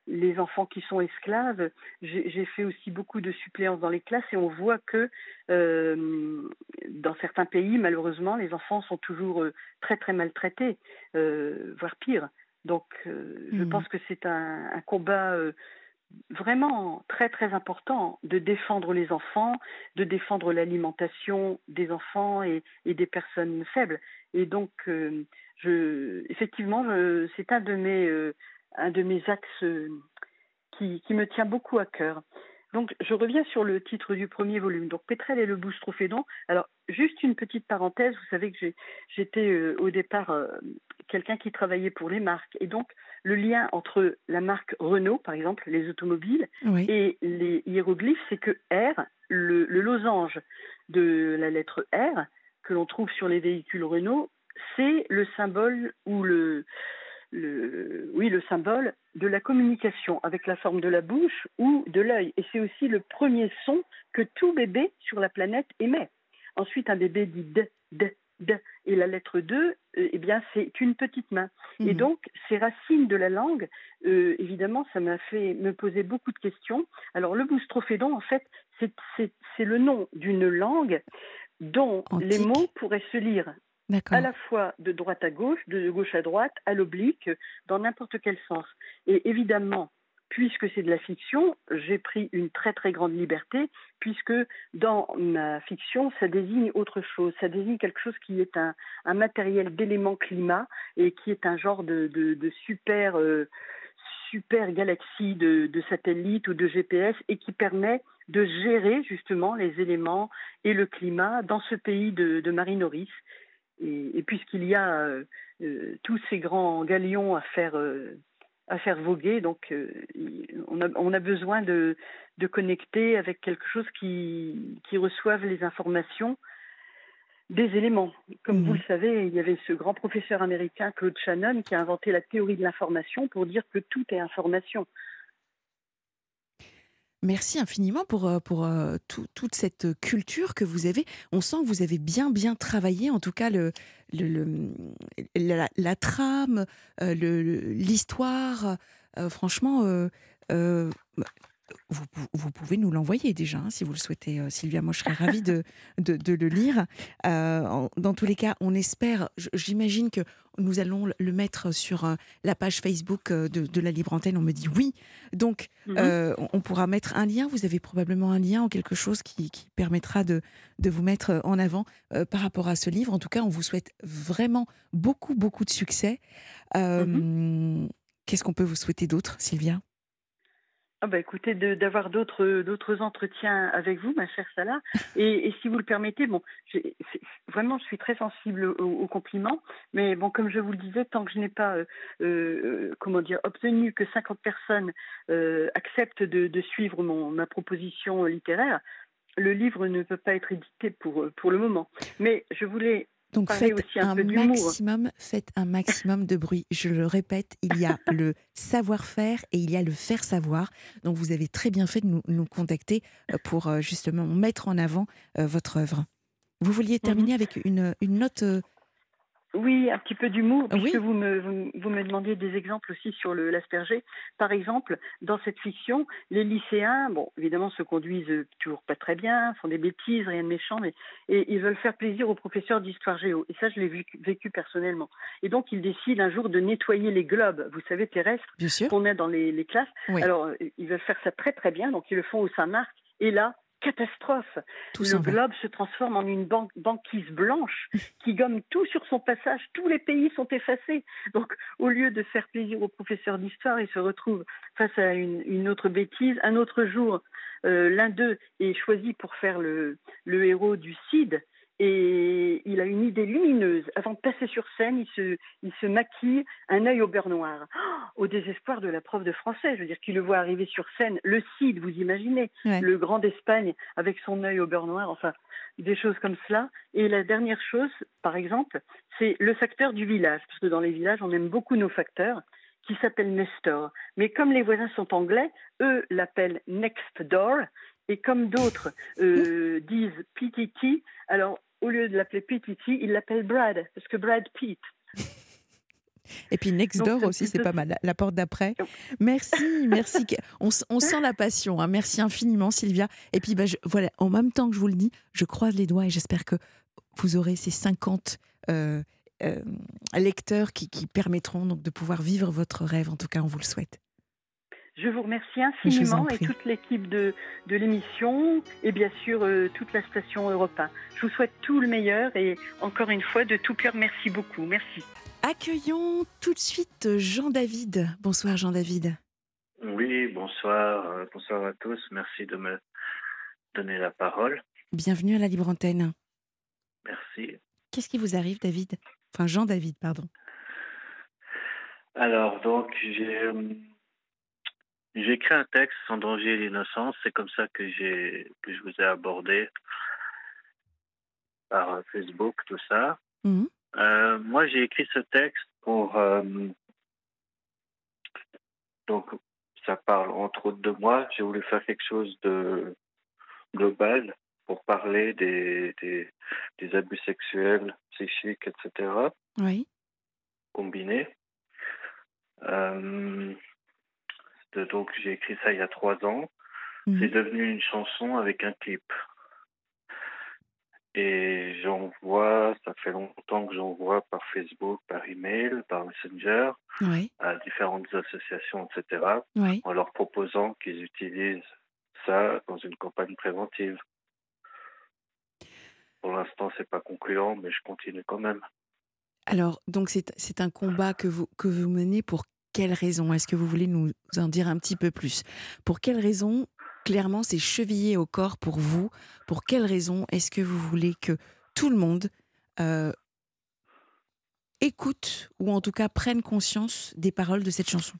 les enfants qui sont esclaves. J'ai fait aussi beaucoup de suppléances dans les classes et on voit que euh, dans certains pays, malheureusement, les enfants sont toujours euh, très très maltraités, euh, voire pire. Donc, je mmh. pense que c'est un, combat vraiment très très important de défendre les enfants, de défendre l'alimentation des enfants et, des personnes faibles. Et donc, je, effectivement, c'est un de mes un de mes axes euh, qui, me tient beaucoup à cœur. Donc, je reviens sur le titre du premier volume. Donc, Pétrel et le boustrophédon. Alors, juste une petite parenthèse. Vous savez que j'étais euh, au départ euh, quelqu'un qui travaillait pour les marques. Et donc, le lien entre la marque Renault, par exemple, les automobiles, et les hiéroglyphes, c'est que R, le, le, losange de la lettre R, que l'on trouve sur les véhicules Renault, c'est le symbole ou le, le, oui, le symbole de la communication avec la forme de la bouche ou de l'œil. Et c'est aussi le premier son que tout bébé sur la planète émet. Ensuite, un bébé dit d, d, d. Et la lettre 2, euh, eh bien, c'est une petite main. Et mhm. donc, ces racines de la langue, euh, évidemment, ça m'a fait me poser beaucoup de questions. Alors, le boustrophédon, en fait, c'est le nom d'une langue dont les mots pourraient se lire à la fois de droite à gauche, de gauche à droite, à l'oblique, dans n'importe quel sens. Et évidemment, puisque c'est de la fiction, j'ai pris une très très grande liberté, puisque dans ma fiction, ça désigne autre chose, ça désigne quelque chose qui est un, matériel d'éléments climat et qui est un genre de, super, euh, super galaxie de, satellites ou de GPS et qui permet de gérer justement les éléments et le climat dans ce pays de, de Marie Norris et, puisqu'il y a euh, euh, tous ces grands galions à faire, euh, à faire voguer, donc on, a, on, a, besoin de, de, connecter avec quelque chose qui, qui reçoive les informations des éléments. Comme vous mmh. le savez, il y avait ce grand professeur américain, Claude Shannon, qui a inventé la théorie de l'information pour dire que tout est information. Merci infiniment pour, euh, pour euh, toute cette culture que vous avez. On sent que vous avez bien, bien travaillé, en tout cas, le, la, trame, euh, l'histoire. franchement, vous, pouvez nous l'envoyer déjà, hein, si vous le souhaitez, euh, Sylvia. Moi, je serais ravie de, de, le lire. Euh, dans tous les cas, on espère, j'imagine que nous allons le mettre sur euh, la page Facebook de, la Libre Antenne. On me dit oui. Donc, mhm. on pourra mettre un lien. Vous avez probablement un lien ou quelque chose qui, permettra de, de, vous mettre en avant par rapport à ce livre. En tout cas, on vous souhaite vraiment beaucoup, beaucoup de succès. Mhm. Qu'est-ce qu'on peut vous souhaiter d'autre, Sylvia? Ah bah écoutez, d'avoir d'autres d'autres entretiens avec vous, ma chère Salah. Et, si vous le permettez, bon, vraiment, je suis très sensible aux, compliments, mais bon, comme je vous le disais, tant que je n'ai pas, euh, euh, comment dire, obtenu que 50 personnes euh, acceptent de, de suivre mon, ma proposition littéraire, le livre ne peut pas être édité pour pour le moment. Mais je voulais donc faites un, maximum, faites un maximum de bruit. Je le répète, il y a le savoir-faire et il y a le faire savoir. Donc vous avez très bien fait de nous, contacter euh, pour euh, justement mettre en avant euh, votre œuvre. Vous vouliez terminer mhm. avec une, une note Oui, un petit peu d'humour, Oui. puisque vous me, vous, vous me demandiez des exemples aussi sur l'asperger. Par exemple, dans cette fiction, les lycéens, bon, évidemment, se conduisent toujours pas très bien, font des bêtises, rien de méchant, mais et ils veulent faire plaisir aux professeurs d'histoire géo. Et ça, je l'ai vécu, vécu personnellement. Et donc, ils décident un jour de nettoyer les globes, vous savez, terrestres, qu'on a dans les, les classes. Oui. Alors, euh, ils veulent faire ça très très bien, donc ils le font au Saint-Marc. Et là, catastrophe Tout le va. globe se transforme en une ban- banquise blanche qui gomme tout sur son passage. Tous les pays sont effacés. Donc, au lieu de faire plaisir aux professeurs d'histoire, ils se retrouvent face à une, une autre bêtise. Un autre jour, euh, l'un d'eux est choisi pour faire le, le héros du CID. Et il a une idée lumineuse. Avant de passer sur scène, il se, il se maquille un œil au beurre noir. Oh, au désespoir de la prof de français, je veux dire, qui le voit arriver sur scène. Le Cid, vous imaginez Ouais. Le grand d'Espagne avec son œil au beurre noir. Enfin, des choses comme cela. Et la dernière chose, par exemple, c'est le facteur du village, parce que dans les villages, on aime beaucoup nos facteurs, qui s'appelle Nestor. Mais comme les voisins sont anglais, eux l'appellent Next Door, et comme d'autres euh, disent PTT, alors au lieu de l'appeler PTT, ils l'appellent Brad, parce que Brad Pitt. Et puis Next Door aussi, c'est pas mal. La porte d'après. Merci, merci. On, sent la passion. hein. Merci infiniment, Sylvia. Et puis, bah, je- voilà, en même temps que je vous le dis, je croise les doigts et j'espère que vous aurez ces 50 euh, euh, lecteurs qui, qui permettront donc de pouvoir vivre votre rêve. En tout cas, on vous le souhaite. Je vous remercie vous infiniment et toute l'équipe de, de l'émission et bien sûr euh, toute la station Europe 1. Je vous souhaite tout le meilleur et encore une fois de tout cœur merci beaucoup. Merci. Accueillons tout de suite Jean-David. Bonsoir, Jean-David. Oui, bonsoir, euh, bonsoir à tous. Merci de me donner la parole. Bienvenue à la Libre Antenne. Merci. Qu'est-ce qui vous arrive, David? Enfin, Jean-David, pardon. Alors, donc, j'ai j'ai écrit un texte sans danger et l'innocence. C'est comme ça que j'ai que je vous ai abordé par euh, Facebook, tout ça. Mhm. Euh, moi, j'ai écrit ce texte pour euh, donc ça parle entre autres de moi. J'ai voulu faire quelque chose de global pour parler des, des, des abus sexuels, psychiques, etc. Oui. combinés. Euh, donc j'ai écrit ça il y a trois ans. Mhm. C'est devenu une chanson avec un clip. Et j'envoie, ça fait longtemps que j'envoie par Facebook, par email, par Messenger, Oui. à différentes associations, etc., Oui. en leur proposant qu'ils utilisent ça dans une campagne préventive. Pour l'instant, c'est pas concluant, mais je continue quand même. Alors, donc c'est c'est un combat que vous, que vous menez pour quelle raison? Est-ce que vous voulez nous en dire un petit peu plus? Pour quelle raison, clairement, c'est chevillé au corps pour vous? Pour quelle raison est-ce que vous voulez que tout le monde euh, écoute ou en tout cas prenne conscience des paroles de cette chanson?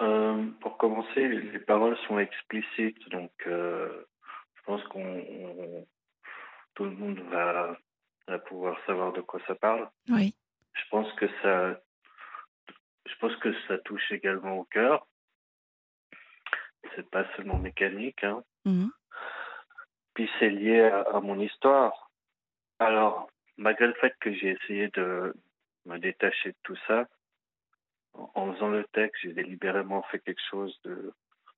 Euh, pour commencer, les paroles sont explicites, donc euh, je pense qu'on on- tout le monde va, va pouvoir savoir de quoi ça parle. Oui. Je pense que ça, je pense que ça touche également au cœur. C'est pas seulement mécanique, hein. Mhm. Puis c'est lié à, à mon histoire. Alors, malgré le fait que j'ai essayé de me détacher de tout ça, en, en faisant le texte, j'ai délibérément fait quelque chose de,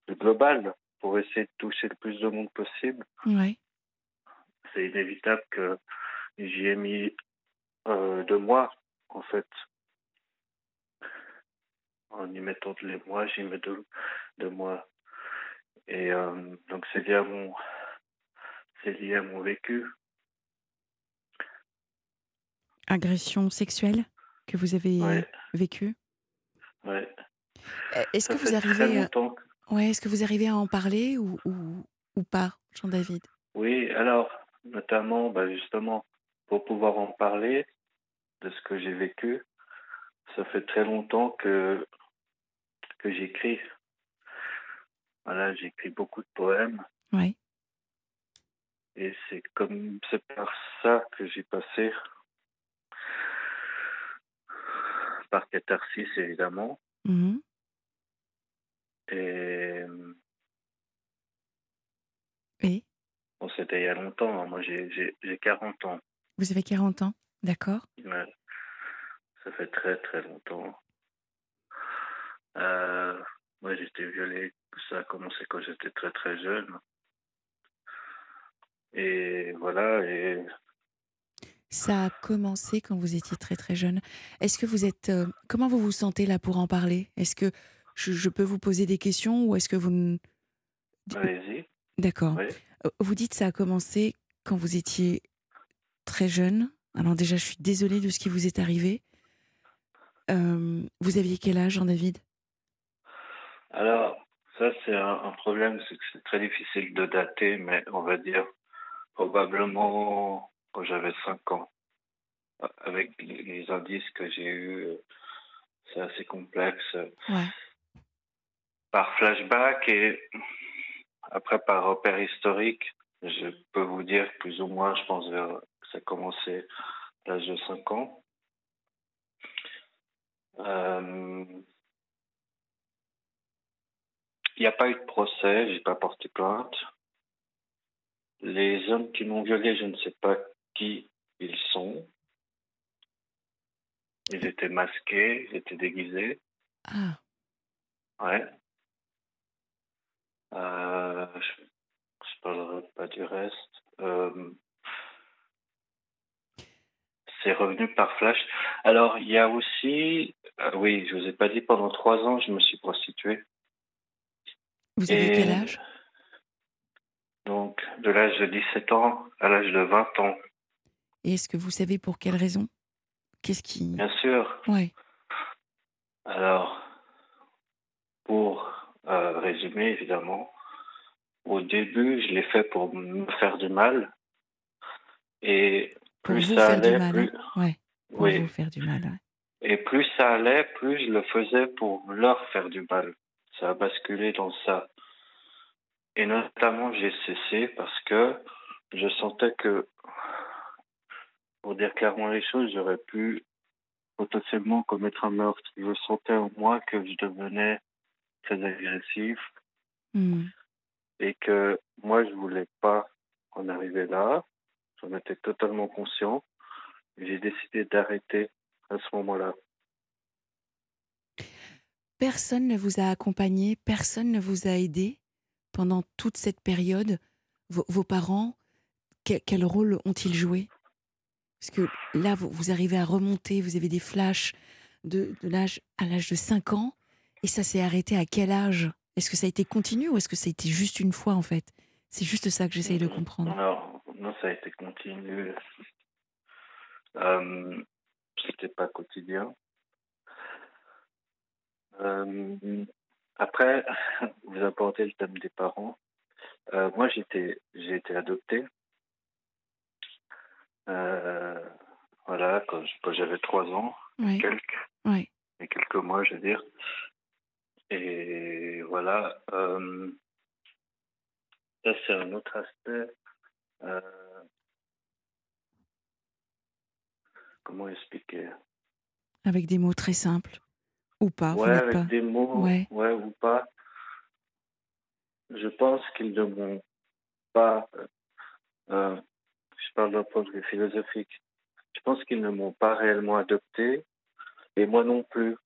de global pour essayer de toucher le plus de monde possible. C'est inévitable que j'y ai mis euh, deux mois, en fait. En y mettant les mois, j'y mets deux, deux mois. Et euh, donc c'est lié à mon c'est lié à mon vécu. Agression sexuelle que vous avez Ouais, vécue? Ouais. Euh, Est-ce que vous arrivez, que- ouais, est-ce que vous arrivez à en parler ou, ou, ou pas, Jean-David? Oui, alors, notamment, bah, justement, pour pouvoir en parler de ce que j'ai vécu, ça fait très longtemps que, que j'écris. Voilà, j'écris beaucoup de poèmes Oui. et c'est comme, c'est par ça que j'ai passé, par catharsis évidemment, Mhm. et Et bon, c'était il y a longtemps, hein. moi j'ai 40 ans. Vous avez 40 ans, d'accord Ouais. Ça fait très très longtemps. Euh, moi, j'ai été violé. Ça a commencé quand j'étais très très jeune. Et voilà. Et Ça a commencé quand vous étiez très très jeune. Est-ce que vous êtes... euh, comment vous vous sentez là pour en parler? Est-ce que je, je peux vous poser des questions ou est-ce que vous... allez-y. D'accord. Oui. Euh, Vous dites ça a commencé quand vous étiez très jeune. Alors déjà, je suis désolée de ce qui vous est arrivé. Euh, vous aviez quel âge, Jean-David? Alors, ça, c'est un, un problème, c'est que c'est très difficile de dater, mais on va dire probablement quand j'avais 5 ans. Avec les les indices que j'ai eus, euh, c'est assez complexe. Ouais. Par flashback et après par repère historique, je peux vous dire plus ou moins, je pense vers, ça a commencé à l'âge de 5 ans. Euh, Il n'y a pas eu de procès, j'ai pas porté plainte. Les hommes qui m'ont violé, je ne sais pas qui ils sont. Ils étaient masqués, ils étaient déguisés. Ah, Ouais. Euh, je ne parlerai pas du reste. Euh, c'est revenu par flash. Alors, il y a aussi, ah oui, je vous ai pas dit, pendant trois ans, je me suis prostitué. vous avez quel âge? Donc, de l'âge de 17 ans à l'âge de 20 ans. Et est-ce que vous savez pour quelle raison? Qu'est-ce qui... Bien sûr. Ouais. Alors, pour euh, résumer, évidemment, au début, je l'ai fait pour me faire du mal. Et Pour plus vous ça faire du allait, mal. plus... hein Ouais, pour Oui. vous faire du mal. ouais. Et plus ça allait, plus je le faisais pour leur faire du mal. Ça a basculé dans ça. Et notamment, j'ai cessé parce que je sentais que, pour dire clairement les choses, j'aurais pu potentiellement commettre un meurtre. Je sentais en moi que je devenais très agressif Hmm. et que moi, je voulais pas en arriver là. J'en étais totalement conscient. J'ai décidé d'arrêter à ce moment-là. Personne ne vous a accompagné, personne ne vous a aidé pendant toute cette période. Vos, vos parents, que- quel rôle ont-ils joué Parce que là, vous, vous arrivez à remonter, vous avez des flashs de, de l'âge à l'âge de 5 ans, et ça s'est arrêté à quel âge? Est-ce que ça a été continu ou est-ce que ça a été juste une fois en fait? C'est juste ça que j'essaye de comprendre. Alors, non, ça a été continu. Euh, C'était pas quotidien. Euh, après, vous apportez le thème des parents. Euh, moi, j'étais, j'ai été adopté. Euh, voilà, quand, j'avais trois ans, Oui, quelques, oui. et quelques mois, je veux dire. Et voilà. ça, c'est un autre aspect. Euh, comment expliquer? Avec des mots très simples. Ou pas, Ouais, avec pas. des mots, Ouais. ouais. ou pas. Je pense qu'ils ne m'ont pas. euh, je parle d'un point de vue philosophique. Je pense qu'ils ne m'ont pas réellement adopté, et moi non plus.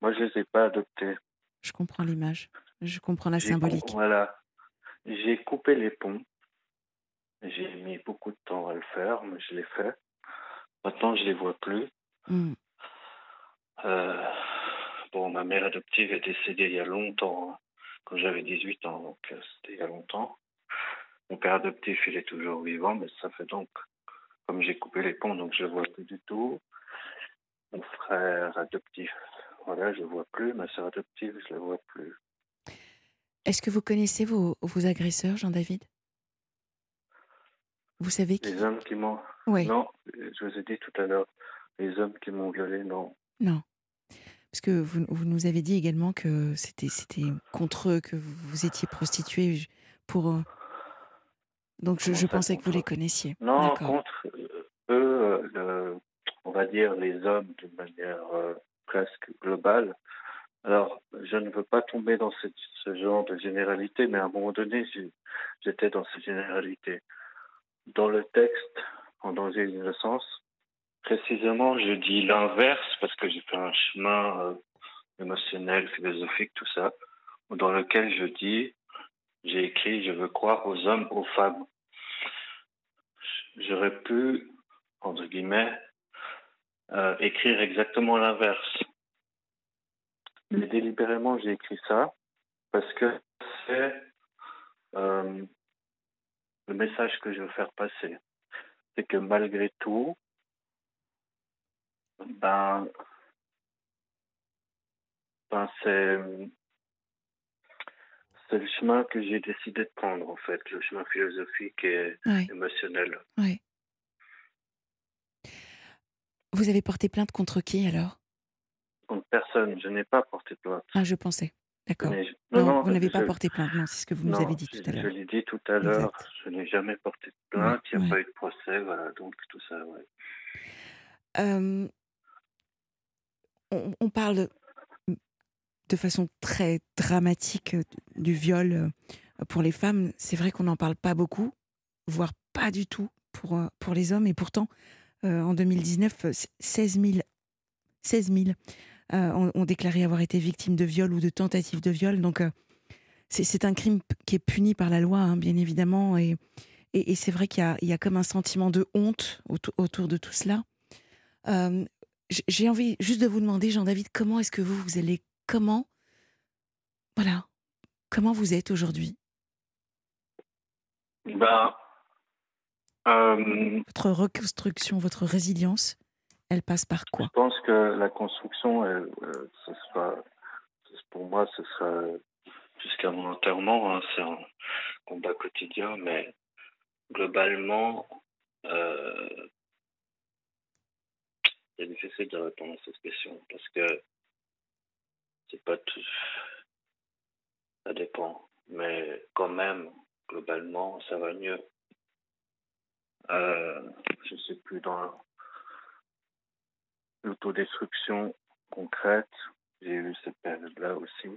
Moi, je les ai pas adoptés. Je comprends l'image. Je comprends la symbolique. Voilà. J'ai coupé les ponts. J'ai mis beaucoup de temps à le faire, mais je l'ai fait. Maintenant, je les vois plus. Hmm. Euh, bon, ma mère adoptive est décédée il y a longtemps, hein, quand j'avais 18 ans, donc euh, c'était il y a longtemps. Mon père adoptif, il est toujours vivant, mais ça fait donc, comme j'ai coupé les ponts, donc je le vois plus du tout. Mon frère adoptif, voilà, je le vois plus. Ma soeur adoptive, je le vois plus. Est-ce que vous connaissez vos, vos agresseurs, Jean-David? Vous savez qui Les hommes qui m'ont... Oui. Non, je vous ai dit tout à l'heure, les hommes qui m'ont violé, non. Non. Parce que vous, vous nous avez dit également que c'était contre eux que vous vous étiez prostituée pour. Donc je, pensais que vous les connaissiez. Non, contre euh, eux, euh, le- on va dire les hommes d'une manière euh, presque globale. Alors, je ne veux pas tomber dans ce, ce genre de généralité, mais à un moment donné, j'étais dans cette généralité. Dans le texte, en danger d'innocence. Précisément, je dis l'inverse parce que j'ai fait un chemin euh, émotionnel, philosophique, tout ça, dans lequel je dis, j'ai écrit, je veux croire aux hommes, aux femmes. J'aurais pu, entre guillemets, euh, écrire exactement l'inverse. Mais délibérément, j'ai écrit ça parce que c'est euh, le message que je veux faire passer. C'est que malgré tout, ben, ben c'est c'est le chemin que j'ai décidé de prendre en fait, le chemin philosophique et émotionnel. Oui. Vous avez porté plainte contre qui alors? Contre personne. Je n'ai pas porté plainte. Ah, je pensais. D'accord. Non, vous n'avez pas porté plainte, non, c'est ce que vous nous avez dit tout à l'heure. Je l'ai dit tout à l'heure, je n'ai jamais porté de plainte, il n'y a pas eu de procès, voilà, donc tout ça, ouais. on, parle de façon très dramatique du viol pour les femmes. C'est vrai qu'on n'en parle pas beaucoup, voire pas du tout pour, pour les hommes, et pourtant, en 2019, 16 000, 16 000 euh, ont, déclaré avoir été victimes de viol ou de tentatives de viol. Donc, euh, c'est un crime qui est puni par la loi, hein, bien évidemment. Et, et, c'est vrai qu'il y, y, a comme un sentiment de honte autour, de tout cela. Euh, j'ai envie juste de vous demander, Jean-David, comment est-ce que vous, vous allez Comment Voilà. Comment vous êtes aujourd'hui? Ben, Votre reconstruction, votre résilience elle passe par quoi? Je pense que la construction, euh, pour moi, ce sera jusqu'à mon enterrement. Hein, c'est un combat quotidien, mais globalement, euh, c'est difficile de répondre à cette question parce que c'est pas tout. Ça dépend. Mais quand même, globalement, ça va mieux. Euh, je ne suis plus dans l'autodestruction concrète. J'ai eu cette période-là aussi.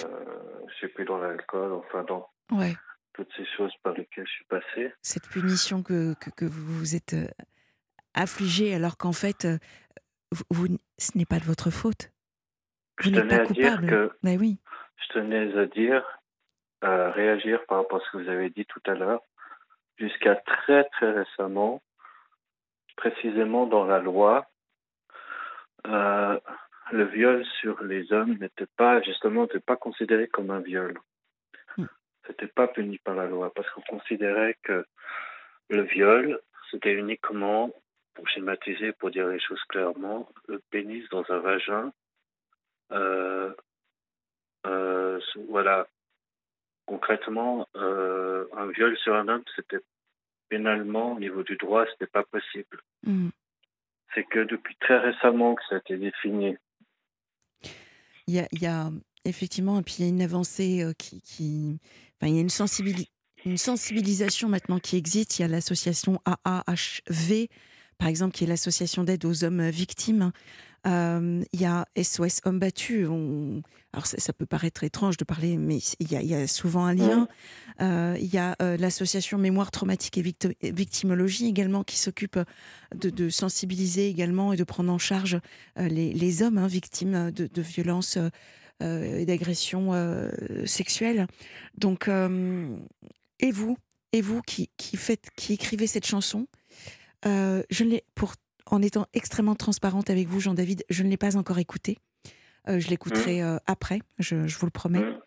Euh, je suis plus dans l'alcool, enfin dans toutes ces choses par lesquelles je suis passé. Cette punition que, que, vous vous êtes euh, affligé alors qu'en fait, euh, vous, ce n'est pas de votre faute. Vous n'êtes pas coupable. Que, Mais oui. Je tenais à dire, à réagir par rapport à ce que vous avez dit tout à l'heure. Jusqu'à très très récemment, précisément dans la loi, euh, le viol sur les hommes n'était pas justement n'était pas considéré comme un viol. Hmm. C'était pas puni par la loi parce qu'on considérait que le viol c'était uniquement pour schématiser, pour dire les choses clairement, le pénis dans un vagin. Euh, euh, voilà. Concrètement, un viol sur un homme, c'était pénalement, au niveau du droit, ce n'est pas possible. Mm. C'est que depuis très récemment que ça a été défini. Il y a, il y a effectivement, et puis il y a une avancée euh, qui. qui... Enfin, il y a une, une sensibilisation maintenant qui existe. Il y a l'association AAHV, par exemple, qui est l'association d'aide aux hommes victimes. Euh, il y a SOS Hommes Battus. On... Alors ça, peut paraître étrange de parler, mais il y a, y a souvent un lien. Euh, il y a euh, l'association Mémoire traumatique et victimologie également qui s'occupe de, de, sensibiliser également et de prendre en charge les, les, hommes hein, victimes de, de violences et d'agressions sexuelles. Donc, et vous, et vous qui, qui, faites, qui écrivez cette chanson, je l'ai pour en étant extrêmement transparente avec vous, Jean-David, je ne l'ai pas encore écoutée. Euh, je l'écouterai mmh. euh, après, je, vous le promets. Mmh.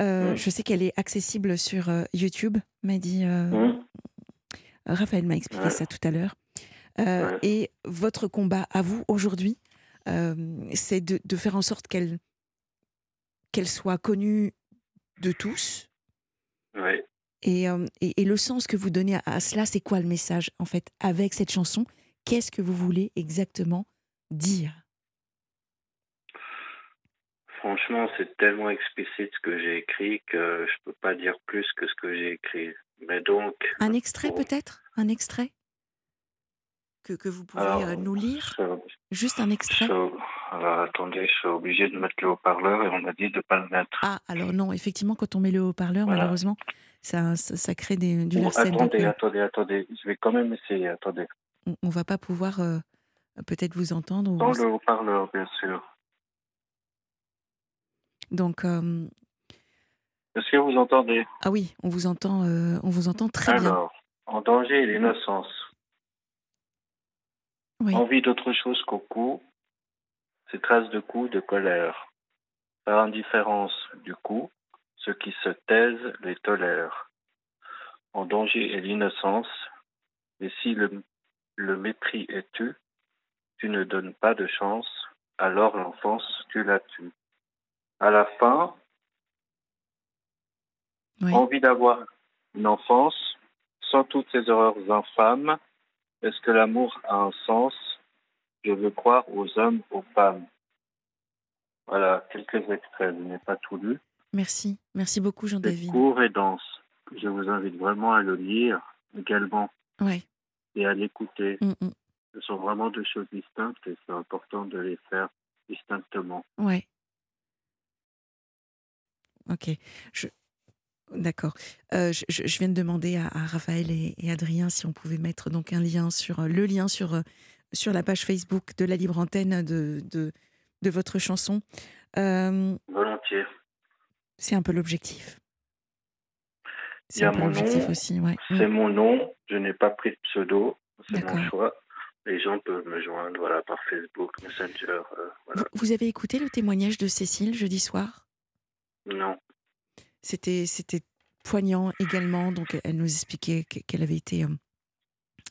Euh, mmh. Je sais qu'elle est accessible sur YouTube, m'a dit. Raphaël m'a expliqué ça tout à l'heure. Et votre combat à vous aujourd'hui, c'est de, faire en sorte qu'elle qu'elle soit connue de tous. Et, et, le sens que vous donnez à cela, c'est quoi le message, en fait, avec cette chanson? Qu'est-ce que vous voulez exactement dire? Franchement, c'est tellement explicite ce que j'ai écrit que je ne peux pas dire plus que ce que j'ai écrit. Mais donc. Un extrait peut-être? Un extrait? Que, que vous pouvez euh, nous lire? Juste un extrait Alors attendez, je suis obligé de mettre le haut-parleur et on m'a dit de ne pas le mettre. Ah, alors non, effectivement, quand on met le haut-parleur, malheureusement, ça, ça, crée des, du Bon, attendez, Donc, attendez, attendez. Je vais quand même essayer. Attendez. On, on va pas pouvoir euh, peut-être vous entendre. Dans le haut-parleur, bien sûr. Donc, euh, Est-ce que vous entendez? Ah oui, on vous entend, euh, on vous entend très bien. Alors, en danger et l'innocence. Oui. Envie d'autre chose qu'au coup, ces traces de coups de colère. Par indifférence du coup, ceux qui se taisent les tolèrent. En danger et l'innocence, et si le, le mépris est tu, tu ne donnes pas de chance, alors l'enfance tu la tues. À la fin, Oui. envie d'avoir une enfance sans toutes ces horreurs infâmes. Est-ce que l'amour a un sens? Je veux croire aux hommes, aux femmes. Voilà, quelques extraits. Je n'ai pas tout lu. Merci, merci beaucoup, C'est Jean-David. court et dense. Je vous invite vraiment à le lire également Ouais. Et à l'écouter. mm, mm, Ce sont vraiment deux choses distinctes et c'est important de les faire distinctement. ouais. Ok. Je... D'accord. Euh, je, viens de demander à, à Raphaël et, et Adrien si on pouvait mettre donc un lien sur euh, le lien sur euh, sur la page Facebook de la libre antenne de de, de votre chanson. Euh, Volontiers. c'est un peu l'objectif. C'est un peu mon l'objectif nom, aussi, ouais. C'est mon nom. Je n'ai pas pris de pseudo. C'est mon choix. Les gens peuvent me joindre voilà, par Facebook, Messenger. euh, voilà. Vous, vous avez écouté le témoignage de Cécile jeudi soir? Non. C'était poignant également. Donc elle nous expliquait que- qu'elle avait été euh,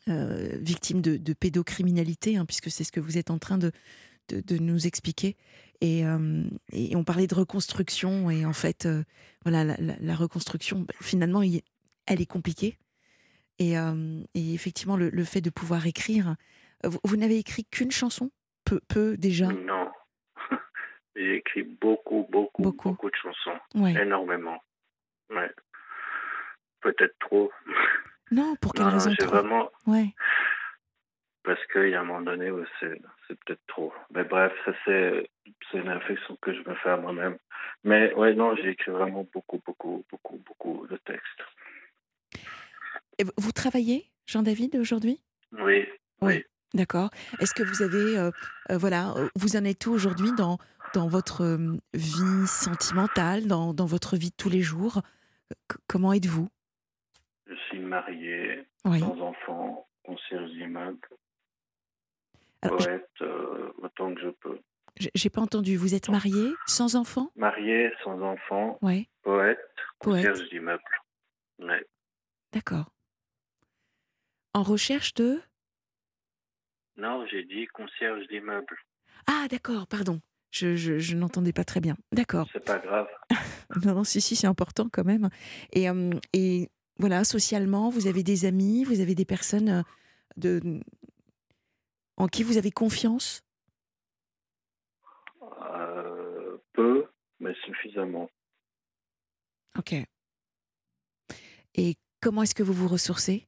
euh, victime de, de pédocriminalité, hein, puisque c'est ce que vous êtes en train de, de, de nous expliquer. Et, euh, et on parlait de reconstruction et en fait, euh, voilà, la, la- la reconstruction, bah, finalement, il- elle est compliquée. Et, euh, et effectivement, le, le fait de pouvoir écrire, vous, vous n'avez écrit qu'une chanson, peu, peu déjà? Non. J'ai écrit beaucoup, beaucoup, Beaucoup. beaucoup, de chansons. Ouais. Énormément. Ouais. Peut-être trop. Non, pour quelle Non, raison j'ai vraiment. Ouais. Parce qu'il y a un moment donné où c'est, peut-être trop. Mais bref, ça c'est, une réflexion que je me fais à moi-même. Mais ouais, non, j'ai écrit vraiment beaucoup, beaucoup, beaucoup, beaucoup de textes. Et vous- travaillez, Jean-David, aujourd'hui? Oui, oui. D'accord. Est-ce que vous avez, euh, euh, voilà, euh, vous en êtes où aujourd'hui dans, dans votre euh, vie sentimentale, dans, dans votre vie de tous les jours? C- Comment êtes-vous? Je suis marié, Oui. sans enfant, concierge d'immeuble, poète, euh, autant que je peux. j'ai pas entendu. Vous êtes marié, sans enfant? Marié, sans enfant, Ouais. poète, Poète. concierge d'immeuble. Ouais. D'accord. En recherche de? Non, j'ai dit concierge d'immeuble. Ah, d'accord. Pardon. Je, je, je n'entendais pas très bien. D'accord. C'est pas grave. Non, non, si, si, c'est important quand même. Et, euh, et voilà, socialement, vous avez des amis, vous avez des personnes euh, de, en qui vous avez confiance? Euh, peu, mais suffisamment. Ok. Et comment est-ce que vous vous ressourcez?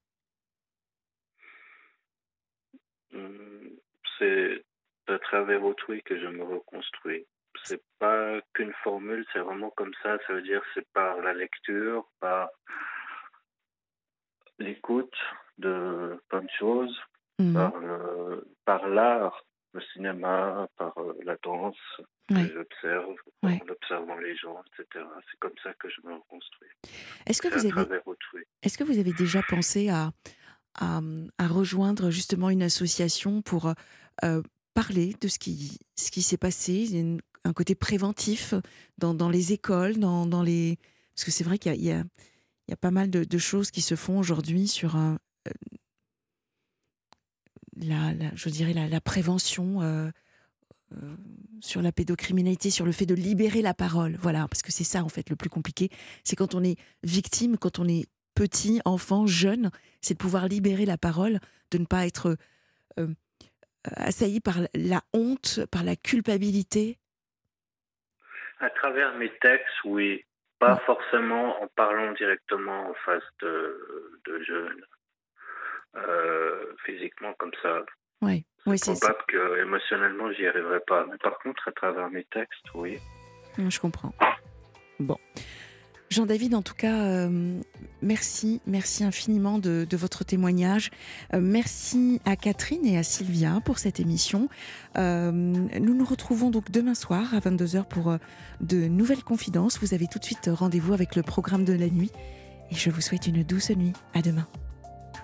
Hum, C'est à travers autrui que je me reconstruis. C'est pas qu'une formule, c'est vraiment comme ça. Ça veut dire c'est par la lecture, par l'écoute de plein de choses, Mhm. par le- par l'art, le cinéma, par euh, la danse que j'observe, en observant les gens, etc. C'est comme ça que je me reconstruis. Est-ce que vous avez, est-ce que vous avez déjà pensé à, à, à rejoindre justement une association pour euh, parler de ce qui, ce qui s'est passé, une- un côté préventif dans, dans les écoles, dans, dans les... Parce que c'est vrai qu'il y a, il y, y a pas mal de, de choses qui se font aujourd'hui sur euh, euh, la, la- je dirais la, la prévention euh, euh, sur la pédocriminalité, sur le fait de libérer la parole. Voilà, parce que c'est ça en fait le plus compliqué. C'est quand on est victime, quand on est petit, enfant, jeune, c'est de pouvoir libérer la parole, de ne pas être euh, assailli par la honte, par la culpabilité. À travers mes textes, oui. Pas Ouais. forcément en parlant directement en face de, de jeunes. Euh, physiquement comme ça. Oui, C'est probable que émotionnellement j'y arriverai pas. Mais par contre, à travers mes textes, oui. Je comprends. Bon. Jean-David, en tout cas, euh, merci, merci infiniment de, votre témoignage. Euh, merci à Catherine et à Sylvia pour cette émission. Euh, nous nous retrouvons donc demain soir à 22h pour de nouvelles confidences. Vous avez tout de suite rendez-vous avec le programme de la nuit et je vous souhaite une douce nuit. À demain.